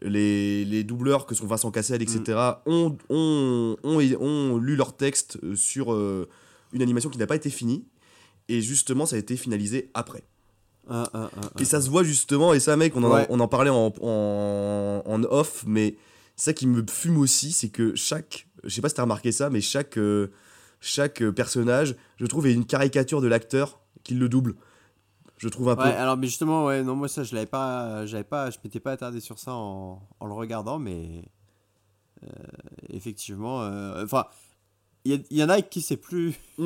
Les, les doubleurs que sont Vincent Cassel, etc., Mm. ont, ont, ont, ont lu leur texte sur euh, une animation qui n'a pas été finie. Et justement, ça a été finalisé après. Un, un, un, Et ça se voit justement, et ça, mec, on en, Ouais. on en parlait en, en, en off, mais ça qui me fume aussi, c'est que chaque. Je sais pas si t'as remarqué ça, mais chaque, euh, chaque euh, personnage, je trouve, est une caricature de l'acteur qui le double. Je trouve un peu. Alors, mais justement, ouais, non, moi, ça, je l'avais pas, j'avais pas, je m'étais pas attardé sur ça en, en le regardant, mais euh, effectivement, euh, enfin, il y, en a qui c'est plus,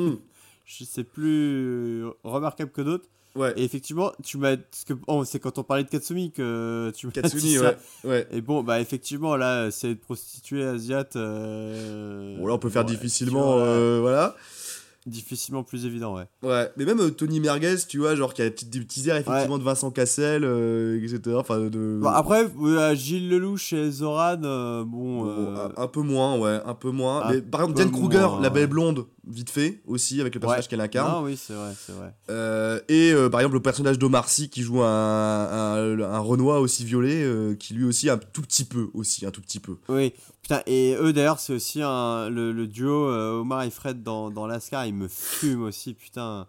je sais plus remarquable que d'autres. Ouais. Et effectivement, tu m'as, parce que oh, c'est quand on parlait de Katsumi que tu m'as dit Katsuni, ça. ouais, ouais. Et bon, bah effectivement, là, c'est une prostituée asiate. Euh... Bon, là, on peut faire difficilement. vois, voilà. Difficilement plus évident, ouais. Ouais. Mais même euh, Tony Merguez, tu vois, genre, qui a des petits, airs, effectivement, de Vincent Cassel, euh, etc. Enfin, de. Bon, après, euh, Gilles Lelouch et Zoran, bon. Un, un peu moins, ouais, un peu moins. un mais par exemple, Diane Kruger, moins, la belle blonde, vite fait, aussi, avec le personnage ouais. qu'elle incarne. Non, oui, c'est vrai, c'est vrai. Euh, et euh, par exemple, le personnage d'Omar Sy qui joue un, un, un Renoir aussi violet, euh, qui lui aussi un tout petit peu, aussi, un tout petit peu. Oui, putain, et eux d'ailleurs, c'est aussi un, le, le duo Omar et Fred dans, dans Lascar, ils me fument aussi, putain.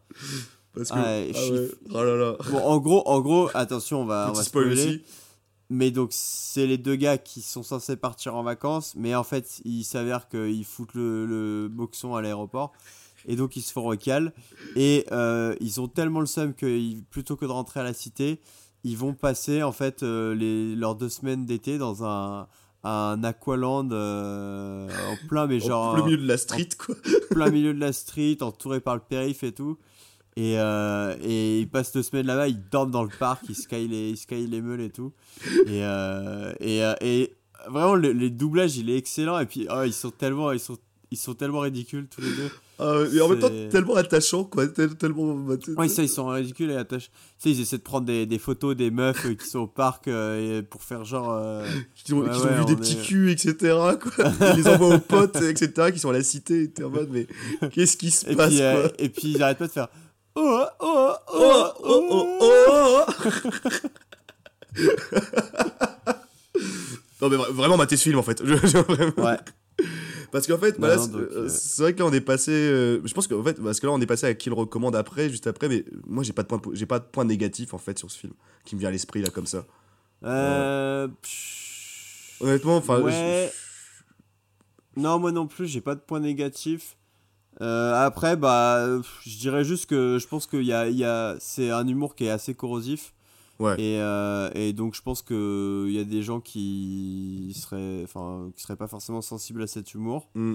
Parce que. Ah, ah ouais, oh là là. Bon, en gros, en gros, attention, on va, on Petit va spoil spoiler. aussi. Mais donc, c'est les deux gars qui sont censés partir en vacances, mais en fait, il s'avère qu'ils foutent le, le boxon à l'aéroport. Et donc, ils se font recal. Et euh, ils ont tellement le seum que ils- plutôt que de rentrer à la cité, ils vont passer en fait euh, les, leurs deux semaines d'été dans un, un aqualand euh, en plein, mais En genre. plein milieu de la street, quoi. plein milieu de la street, entouré par le périph' et tout. Et, euh, et ils passent deux semaines là-bas, ils dorment dans le parc, ils sky les, ils sky les meules et tout. Et, euh, et, euh, et vraiment, le, les doublages, il est excellent. Et puis, oh, ils sont tellement. Ils sont, ils sont tellement ridicules tous les deux. Ah, et en même temps, tellement attachant, quoi. tel- Tellement. bah, Ouais, ça, ils sont ridicules et attachent. Tu sais, ils essaient de prendre des, des photos des meufs qui sont au parc euh, pour faire genre. euh, qui ont, ouais, qui ont ouais, vu des petits culs, etc. Quoi. Ils les envoient aux potes, etc. qui sont à la cité. Et en mode, mais qu'est-ce qui se Et passe puis, quoi et puis ils arrêtent pas de faire. Oh, oh, oh, Oh, oh, oh, oh Non, mais vra- vraiment, mater ce film en fait. Je- je- vraiment. Ouais. Parce qu'en fait, bah c'est euh, euh, vrai que là on est passé. euh, je pense qu'en fait, parce que là on est passé à qui le recommande après, juste après, mais moi j'ai pas de point, po- j'ai pas de point négatif en fait sur ce film qui me vient à l'esprit là comme ça. Euh, Honnêtement, enfin, ouais. Non, moi non plus, j'ai pas de point négatif. Euh, après, bah, je dirais juste que je pense qu'il y a, y a, c'est un humour qui est assez corrosif. Ouais. Et, euh, et donc je pense qu'il y a des gens qui seraient, enfin, qui seraient pas forcément sensibles à cet humour. Mm.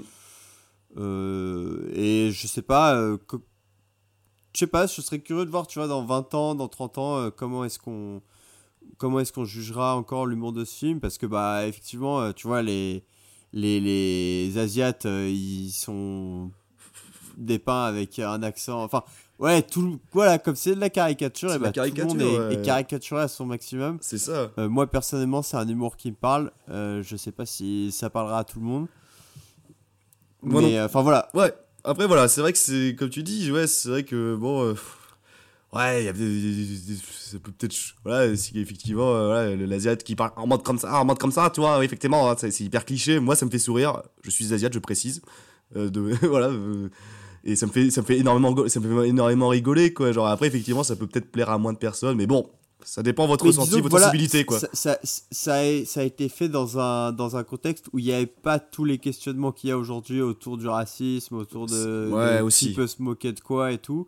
Euh, et je sais pas, euh, je sais pas, je serais curieux de voir, tu vois, dans 20 ans, dans 30 ans, comment est-ce qu'on comment est-ce qu'on jugera encore l'humour de ce film? Parce que bah effectivement tu vois les les, les asiates ils sont dépeints avec un accent enfin ouais tout voilà comme c'est de la caricature et la bah, tout le monde est, ouais. est caricaturé à son maximum c'est ça. Euh, moi personnellement c'est un humour qui me parle Euh, je sais pas si ça parlera à tout le monde Moi mais enfin voilà Ouais. Après voilà, c'est vrai que c'est comme tu dis, ouais, c'est vrai que bon. euh, Ouais, il y a des, des- des- des- ça peut peut-être voilà si effectivement euh, voilà, l'asiate qui parle en mode comme ça en mode comme ça tu vois effectivement hein, c'est c'est hyper cliché moi ça me fait sourire je suis asiate je précise Euh, de voilà euh, et ça me fait ça me fait énormément ça me fait énormément rigoler quoi genre après effectivement ça peut peut-être plaire à moins de personnes mais bon ça dépend de votre Mais ressenti votre voilà, sensibilité quoi Ça, ça, ça a, ça a été fait dans un, dans un contexte où il n'y avait pas tous les questionnements qu'il y a aujourd'hui autour du racisme, autour de, Ouais, de aussi. qui peut se moquer de quoi et tout.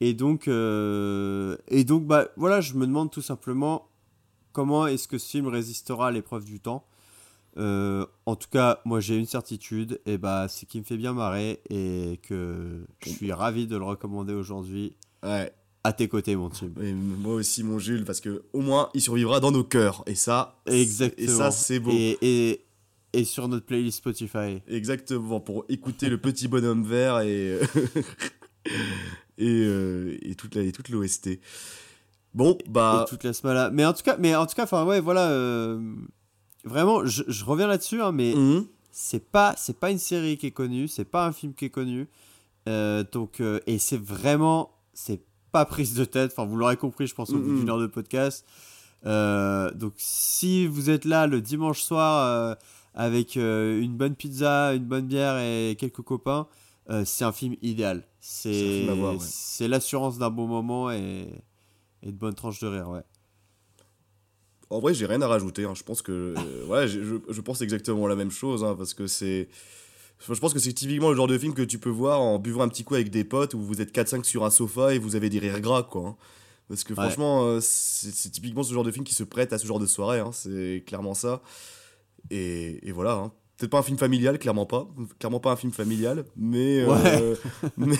Et donc, euh, et donc bah, voilà, je me demande tout simplement comment est-ce que ce film résistera à l'épreuve du temps. Euh, en tout cas, moi j'ai une certitude, et bah, c'est qu'il me fait bien marrer et que je suis ravi de le recommander aujourd'hui. Ouais. À tes côtés, mon team. Et moi aussi mon Jules parce que au moins il survivra dans nos cœurs et ça c'est- Exactement. et ça c'est beau Et, et, et sur notre playlist Spotify. Exactement, pour écouter le petit bonhomme vert et, et, euh, et toute la- et toute l'OST. Bon, bah. Et toute la là. Mais en tout cas, mais en tout cas, enfin ouais, voilà. euh, vraiment, je, je reviens là-dessus, hein, mais Mhm. c'est pas, c'est pas une série qui est connue, c'est pas un film qui est connu. Euh, donc, euh, et c'est vraiment, c'est pas prise de tête. Enfin, vous l'aurez compris, je pense, au bout Mhm. d'une heure de podcast. Euh, donc, si vous êtes là le dimanche soir avec une bonne pizza, une bonne bière et quelques copains, c'est un film idéal. Ouais. c'est l'assurance d'un bon moment et, et de bonnes tranches de rire, ouais. En vrai, j'ai rien à rajouter. hein. Je pense que. euh, ouais, je, pense exactement la même chose. hein, parce que c'est. Je pense que c'est typiquement le genre de film que tu peux voir en buvant un petit coup avec des potes où vous êtes 4-5 sur un sofa et vous avez des rires gras, quoi. hein. Parce que Ouais. franchement, euh, c'est typiquement ce genre de film qui se prête à ce genre de soirée. C'est clairement ça. Et, et voilà. Peut-être pas un film familial, clairement pas. Clairement pas un film familial. Mais, euh, mais,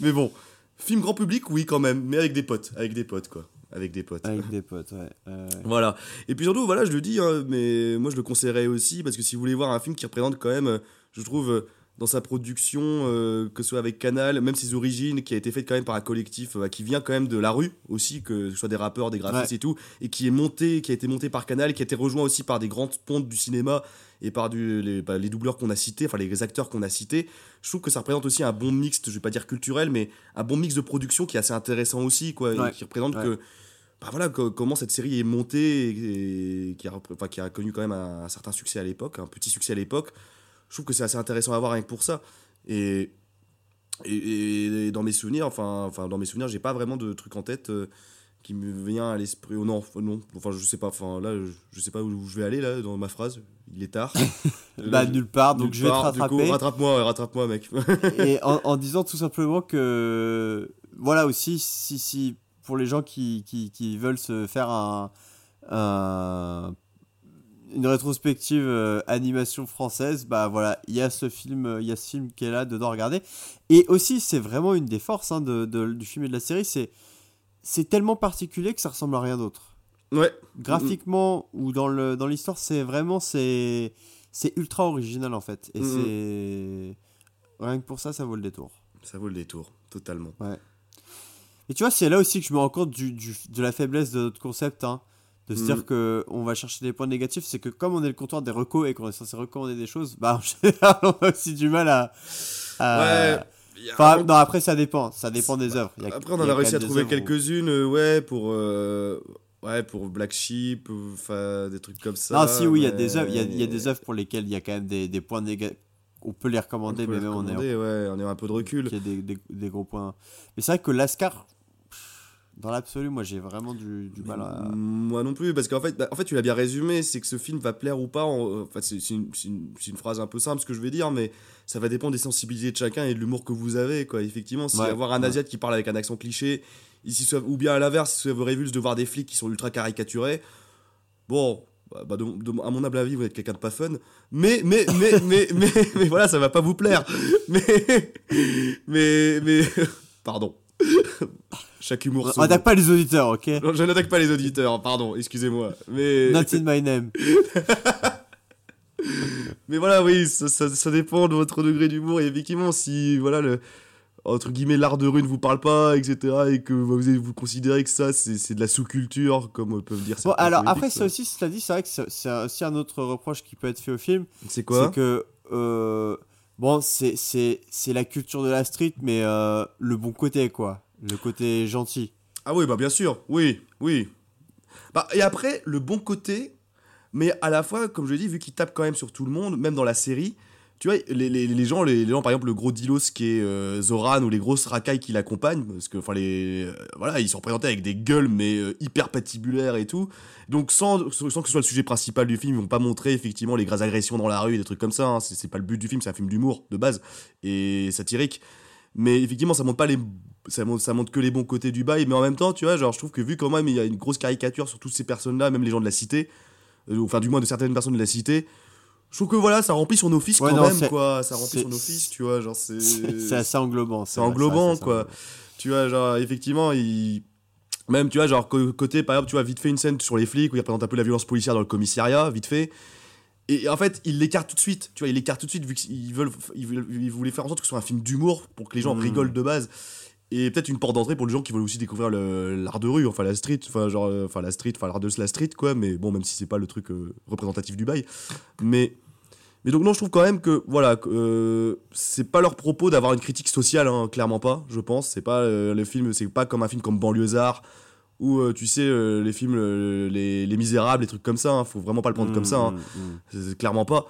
mais bon. Film grand public, oui, quand même. Mais avec des potes. Avec des potes, quoi. Avec des potes. Avec des potes, ouais. euh, Voilà. Et puis surtout, voilà, je le dis, hein, mais moi je le conseillerais aussi parce que si vous voulez voir un film qui représente quand même, euh, je trouve, euh, dans sa production, euh, que ce soit avec Canal, même ses origines, qui a été faite quand même par un collectif euh, qui vient quand même de la rue aussi, que ce soit des rappeurs, des graphistes Ouais. et tout, et qui est monté, qui a été monté par Canal, qui a été rejoint aussi par des grandes pontes du cinéma et par du, les, bah, les doubleurs qu'on a cités, enfin les acteurs qu'on a cités. Je trouve que ça représente aussi un bon mix, je vais pas dire culturel, mais un bon mix de production qui est assez intéressant aussi, quoi, et qui représente Ouais. que bah voilà co- comment cette série est montée et, et qui, a, repré- enfin, qui a connu quand même un, un certain succès à l'époque, un petit succès à l'époque. Je trouve que c'est assez intéressant à voir rien que pour ça. Et, et, et dans mes souvenirs, enfin, enfin dans mes souvenirs, j'ai pas vraiment de truc en tête euh, qui me vient à l'esprit. Oh non, non, enfin je sais pas. Enfin là, je, je sais pas où je vais aller là dans ma phrase. Il est tard. Bah, nulle part, donc je vais part. Rattraper. rattrape-moi, rattrape-moi, mec. et en, en disant tout simplement que voilà aussi si, si pour les gens qui, qui, qui veulent se faire un, un- une rétrospective euh, animation française bah voilà il y a ce film euh, il y a ce film qui est là dedans à regarder et aussi c'est vraiment une des forces hein, de, de- du film et de la série c'est c'est tellement particulier que ça ressemble à rien d'autre ouais. graphiquement ou dans le dans l'histoire c'est vraiment c'est c'est ultra original en fait et Mhm. c'est Rien que pour ça, ça vaut le détour. Ça vaut le détour, totalement. Ouais. Et tu vois, c'est là aussi que je me rends compte du, du- de la faiblesse de notre concept, hein, de se Mm. dire que on va chercher des points négatifs. C'est que comme on est le comptoir des recos et qu'on est censé recommander des choses, bah en général, on a aussi du mal à. à- Ouais, Enfin, un- non, après, ça dépend. Ça dépend des œuvres. A- Après, on en a réussi à trouver où- quelques-unes, ouais, pour. euh, Ouais, pour Black Sheep, ou, enfin, des trucs comme ça. Non, si, oui, il y a des œuvres, il y a, il y a des œuvres pour lesquelles il y a quand même des, des points négatifs. On peut les recommander, On peut mais les même on est recommander, ouais, on est un peu de recul. Il y a des, des- des gros points. Mais c'est vrai que Lascar, dans l'absolu, moi j'ai vraiment du, du mal à. Moi non plus, parce qu'en fait, bah, en fait, tu l'as bien résumé, c'est que ce film va plaire ou pas. en- Enfin, c'est une, phrase un peu simple ce que je vais dire, mais ça va dépendre des sensibilités de chacun et de l'humour que vous avez, quoi. Effectivement, si Ouais, avoir un ouais. asiate qui parle avec un accent cliché, ici, soit- ou bien à l'inverse, si vous révulse de voir des flics qui sont ultra caricaturés, bon. bah, bah, de- de- à mon humble avis, vous êtes quelqu'un de pas fun, mais mais mais mais mais, mais voilà, ça va pas vous plaire. Mais mais mais pardon. Chaque humour. On attaque pas les auditeurs, ok non, je n'attaque pas les auditeurs, pardon, excusez-moi. Mais... Not in my name. mais voilà, oui, ça, ça- ça dépend de votre degré d'humour. Et effectivement, si, voilà, le, entre guillemets, l'art de rue ne vous parle pas, etc., et que vous, vous considérez que ça, c'est c'est de la sous-culture, comme peuvent dire Bon, alors après, ça aussi, cela dit, c'est vrai que c'est- c'est aussi un autre reproche qui peut être fait au film. C'est quoi C'est que. euh, bon, c'est- la culture de la street, mais euh, le bon côté, quoi. Le côté gentil. Ah oui, bah bien sûr, oui, oui. Bah, et après, le bon côté, mais à la fois, comme je dis, vu qu'il tape quand même sur tout le monde, même dans la série, tu vois, les, les, les gens, les, gens, par exemple, le gros Dilos qui est euh, Zoran ou les grosses racailles qui l'accompagnent, parce que, enfin, les. euh, voilà, ils sont représentés avec des gueules, mais euh, hyper patibulaires et tout. Donc, sans, sans que ce soit le sujet principal du film, ils vont pas montrer effectivement les grasses agressions dans la rue, des trucs comme ça. hein. C'est pas le but du film, c'est un film d'humour de base et satirique. Mais effectivement, ça montre pas les. Ça montre, ça que les bons côtés du bail, mais en même temps, tu vois, genre, je trouve que vu quand même il y a une grosse caricature sur toutes ces personnes-là, même les gens de la cité, enfin, du moins de certaines personnes de la cité, je trouve que voilà, ça remplit son office Ouais, quand non, même, quoi. Ça remplit son office, tu vois, genre, c'est. C'est assez englobant. C'est englobant, quoi. Tu vois, genre, effectivement, il. Même, tu vois, genre, côté, par exemple, tu vois, vite fait une scène sur les flics où il représente un peu la violence policière dans le commissariat, vite fait. Et en fait, il l'écarte tout de suite. Tu vois, il l'écarte tout de suite vu qu'ils veulent, ils veulent, ils voulaient faire en sorte que ce soit un film d'humour pour que les gens Mhm. rigolent de base. Et peut-être une porte d'entrée pour les gens qui veulent aussi découvrir l'art de rue, enfin la street, enfin genre, euh, enfin la street, enfin l'art de la street, quoi. Mais bon, même si c'est pas le truc euh, représentatif du bail. Mais mais donc non, je trouve quand même que voilà, euh, c'est pas leur propos d'avoir une critique sociale, hein, clairement pas. Je pense, c'est pas euh, le film, c'est pas comme un film comme Banlieusard ou euh, tu sais euh, les films les, les Misérables, les trucs comme ça. hein, faut vraiment pas le prendre comme ça. hein. C'est- c'est clairement pas.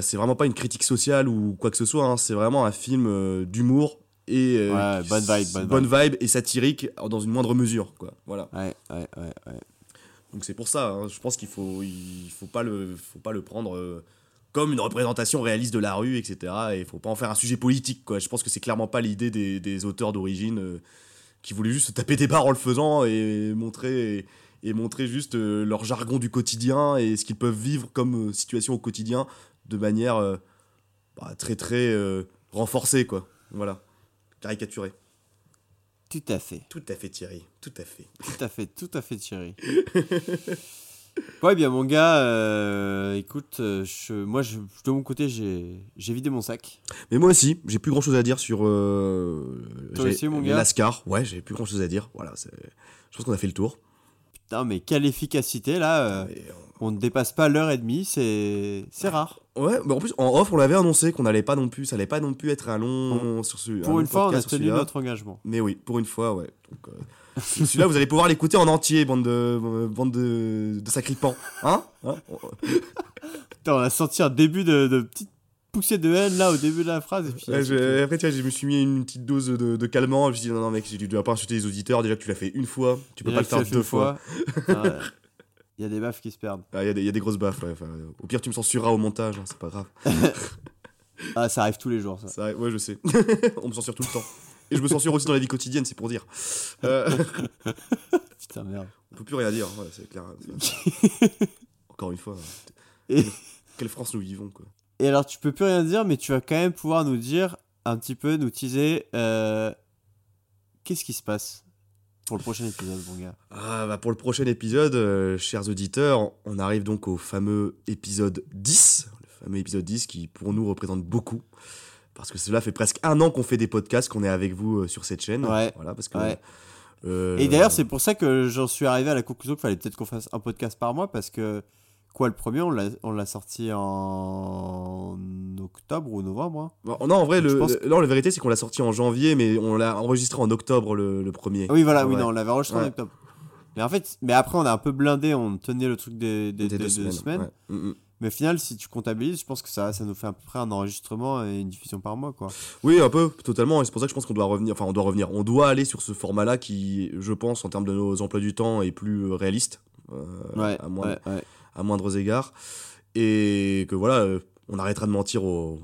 C'est vraiment pas une critique sociale ou quoi que ce soit. hein, c'est vraiment un film d'humour et Ouais, bonne vibe, bonne bonne vibe. vibe et satirique dans une moindre mesure, quoi. Voilà. Ouais, ouais, ouais, ouais. Donc c'est pour ça, hein, je pense qu'il faut, il faut pas le, faut pas le prendre comme une représentation réaliste de la rue, etc. Et il faut pas en faire un sujet politique, quoi. Je pense que c'est clairement pas l'idée des, des auteurs d'origine euh, qui voulaient juste se taper des barres en le faisant et montrer, et, et montrer juste euh, leur jargon du quotidien et ce qu'ils peuvent vivre comme euh, situation au quotidien de manière bah, très très renforcée, quoi. Voilà, caricaturée. Tout à fait. Tout à fait, Thierry. Tout à fait. Tout à fait, tout à fait, Thierry. ouais, bien, mon gars, euh, écoute, euh, je, moi, je, de mon côté, j'ai vidé mon sac. Mais moi aussi, j'ai plus grand chose à dire sur. Euh, Toi aussi, mon gars Lascar, ouais, j'ai plus grand chose à dire. Voilà, je pense qu'on a fait le tour. Putain, mais quelle efficacité, là. euh, on ne dépasse pas l'heure et demie, c'est c'est rare. Ouais, mais en plus, en off, on l'avait annoncé qu'on allait pas non plus, ça allait pas non plus être un long. sur ce, Pour une fois, on a tenu notre engagement. Mais oui, pour une fois, ouais. Donc, celui-là, vous allez pouvoir l'écouter en entier, bande de, bande de, de sacripants. Hein, Hein on a senti un début de, de petite poussée de haine, là, au début de la phrase. Et puis, Ouais, je- après, tu vois, je me suis mis une petite dose de, de calmant. Je me suis dit, non, non, mec, tu dois pas insulter les auditeurs. Déjà que tu l'as fait une fois, tu peux Déjà pas le faire deux fois. Il y a des baffes qui se perdent. Ah, Il y, a des- il y a des grosses baffes, ouais. Enfin, au pire, tu me censureras au montage, hein, c'est pas grave. Ah, ça arrive tous les jours, ça. Ça, ouais, je sais. On me censure tout le temps. Et je me censure aussi dans la vie quotidienne, c'est pour dire. Euh, Putain, merde. on peut plus rien dire, voilà, c'est clair. Encore une fois. Et- Quelle France nous vivons, quoi. Et alors, tu peux plus rien dire, mais tu vas quand même pouvoir nous dire un petit peu, nous teaser, euh, qu'est-ce qui se passe pour le prochain épisode, mon gars? Ah, bah pour le prochain épisode, euh, chers auditeurs, on arrive donc au fameux épisode 10. Le fameux épisode 10 qui, pour nous, représente beaucoup. Parce que cela fait presque un an qu'on fait des podcasts, qu'on est avec vous euh, sur cette chaîne. Ouais. Voilà, parce que. Ouais. euh, Et d'ailleurs, c'est pour ça que j'en suis arrivé à la conclusion qu'il fallait peut-être qu'on fasse un podcast par mois parce que quoi, le premier, on l'a, sorti en octobre ou novembre. hein. Non, en vrai, Je le, pense le- non, la vérité, c'est qu'on l'a sorti en janvier, mais on l'a enregistré en octobre le, le premier. Oui, voilà, Ouais. oui, non, on l'avait enregistré en octobre. Mais en fait, mais après, on a un peu blindé, on tenait le truc des, des, Des des- deux deux semaines, semaines. ouais. Mm, mm. Mais au final, si tu comptabilises, je pense que ça, ça nous fait à peu près un enregistrement et une diffusion par mois, quoi. Oui, un peu, totalement. Et c'est pour ça que je pense qu'on doit revenir. Enfin, on doit revenir. On doit aller sur ce format-là qui, je pense, en termes de nos emplois du temps, est plus euh, réaliste. euh, Ouais, à, moindre- ouais, ouais. à moindres égards. Et que voilà, euh, on arrêtera de mentir aux,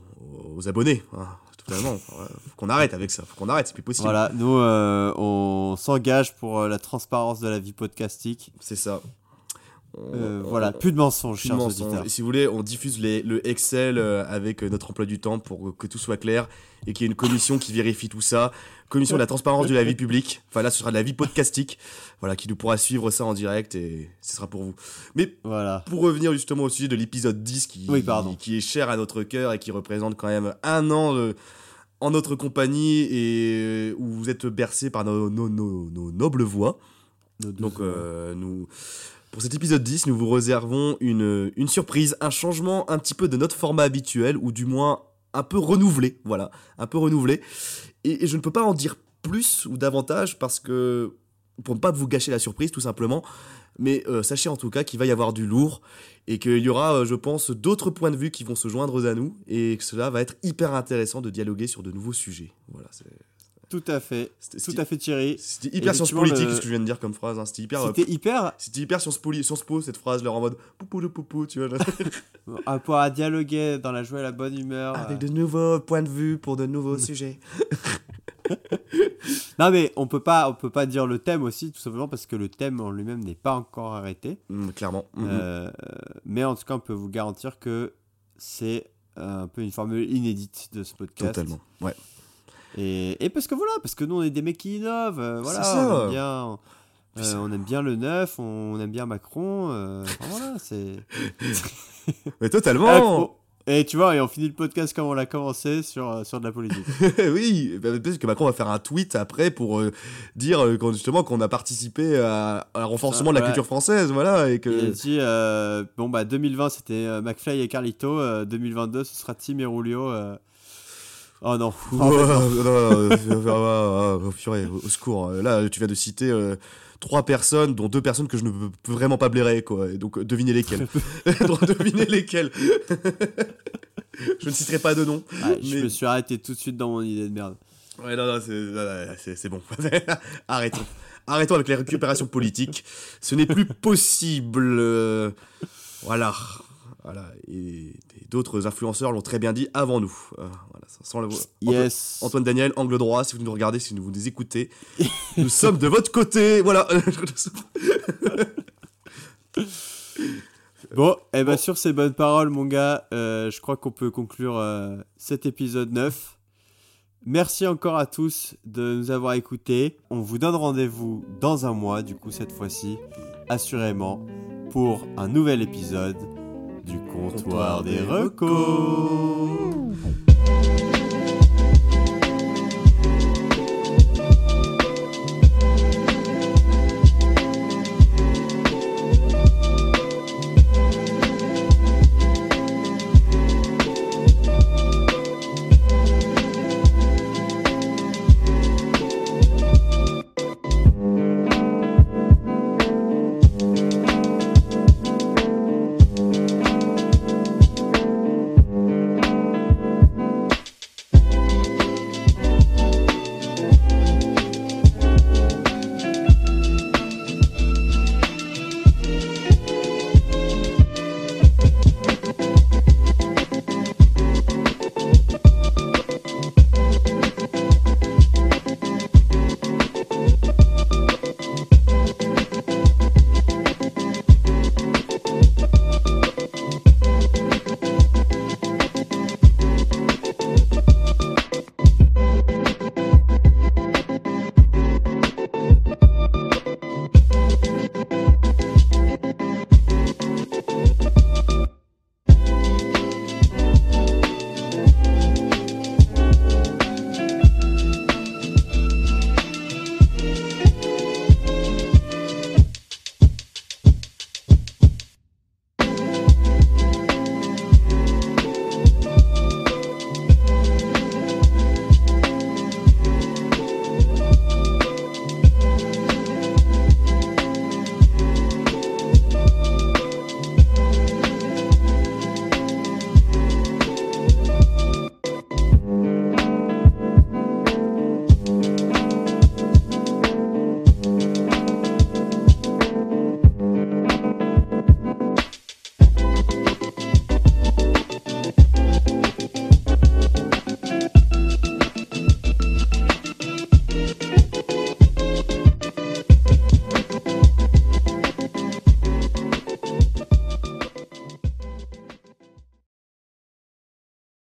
aux abonnés. hein, totalement. Faut qu'on arrête avec ça. Faut qu'on arrête, c'est plus possible. Voilà, nous, euh, on s'engage pour la transparence de la vie podcastique. C'est ça. Euh, On- voilà, plus de mensonges, plus de chers mensonges. auditeurs. Et si vous voulez, on diffuse les- le Excel euh, avec euh, notre emploi du temps pour que tout soit clair et qu'il y ait une commission qui vérifie tout ça. Commission de la transparence de la vie publique. Enfin là, ce sera de la vie podcastique. Voilà, qui nous pourra suivre ça en direct et ce sera pour vous. Mais Voilà. pour revenir justement au sujet de l'épisode 10 qui, Oui, pardon. qui est cher à notre cœur et qui représente quand même un an euh, en notre compagnie et euh, où vous êtes bercé par nos, nos- nos- nos nobles voix. Donc, euh, nous, pour cet épisode 10, nous vous réservons une, surprise, un changement un petit peu de notre format habituel, ou du moins un peu renouvelé. Voilà, un peu renouvelé. Et, et je ne peux pas en dire plus ou davantage parce que, pour ne pas vous gâcher la surprise, tout simplement. Mais euh, sachez en tout cas qu'il va y avoir du lourd et qu'il y aura, euh, je pense, d'autres points de vue qui vont se joindre à nous et que cela va être hyper intéressant de dialoguer sur de nouveaux sujets. Voilà, c'est Tout à fait. Tout à fait, Thierry. c'était hyper science politique le- ce que je viens de dire comme phrase. hein. C'était hyper. euh, C'était hyper c'était hyper Sciences, Poli- Sciences Po cette phrase, leur en mode poupou de poupou, tu vois. à pouvoir dialoguer dans la joie et la bonne humeur. Avec euh. de nouveaux points de vue pour de nouveaux sujets. Non mais on peut pas, on peut pas dire le thème aussi, tout simplement parce que le thème en lui-même n'est pas encore arrêté. Mm, clairement. Mhm. Euh, mais en tout cas, on peut vous garantir que c'est un peu une formule inédite de ce podcast. Totalement. Ouais. Et, et parce que voilà, parce que nous on est des mecs qui innovent. euh, voilà, ça. on aime bien. euh, on aime bien le neuf, on aime bien Macron. euh, enfin, voilà, c'est. Mais totalement. Ah, faut- Et tu vois, et on finit le podcast comme on l'a commencé sur, euh, sur de la politique. oui, bah, peut-être que Macron va faire un tweet après pour euh, dire justement qu'on a participé à, à un renforcement de la culture française, voilà, et Il a que dit euh, bon bah 2020 c'était McFly et Carlito, euh, 2022 ce sera Tim et Rulio. Euh. Oh non. Fait, non. non, ah, ah, purée, au secours. Là, tu viens de citer euh, trois personnes, dont deux personnes que je ne peux vraiment pas blairer, quoi. Et donc, euh, devinez lesquelles. donc, devinez lesquelles. je ne citerai pas de nom. Ouais, Je me suis arrêté tout de suite dans mon idée de merde. Ouais, non, non, c'est- bon. Arrêtons. Arrêtons avec les récupérations politiques. Ce n'est plus possible. Euh, Voilà. Voilà. Et, et d'autres influenceurs l'ont très bien dit avant nous. Euh, voilà, sans- le- Yes. Antoine, Antoine Daniel, angle droit, si vous nous regardez, si vous nous écoutez, nous sommes de votre côté. Voilà. Bon, et ben sur ces bonnes paroles, mon gars, euh, je crois qu'on peut conclure euh, cet épisode 9. Merci encore à tous de nous avoir écoutés. On vous donne rendez-vous dans un mois, du coup, cette fois-ci, assurément, pour un nouvel épisode du comptoir des recos.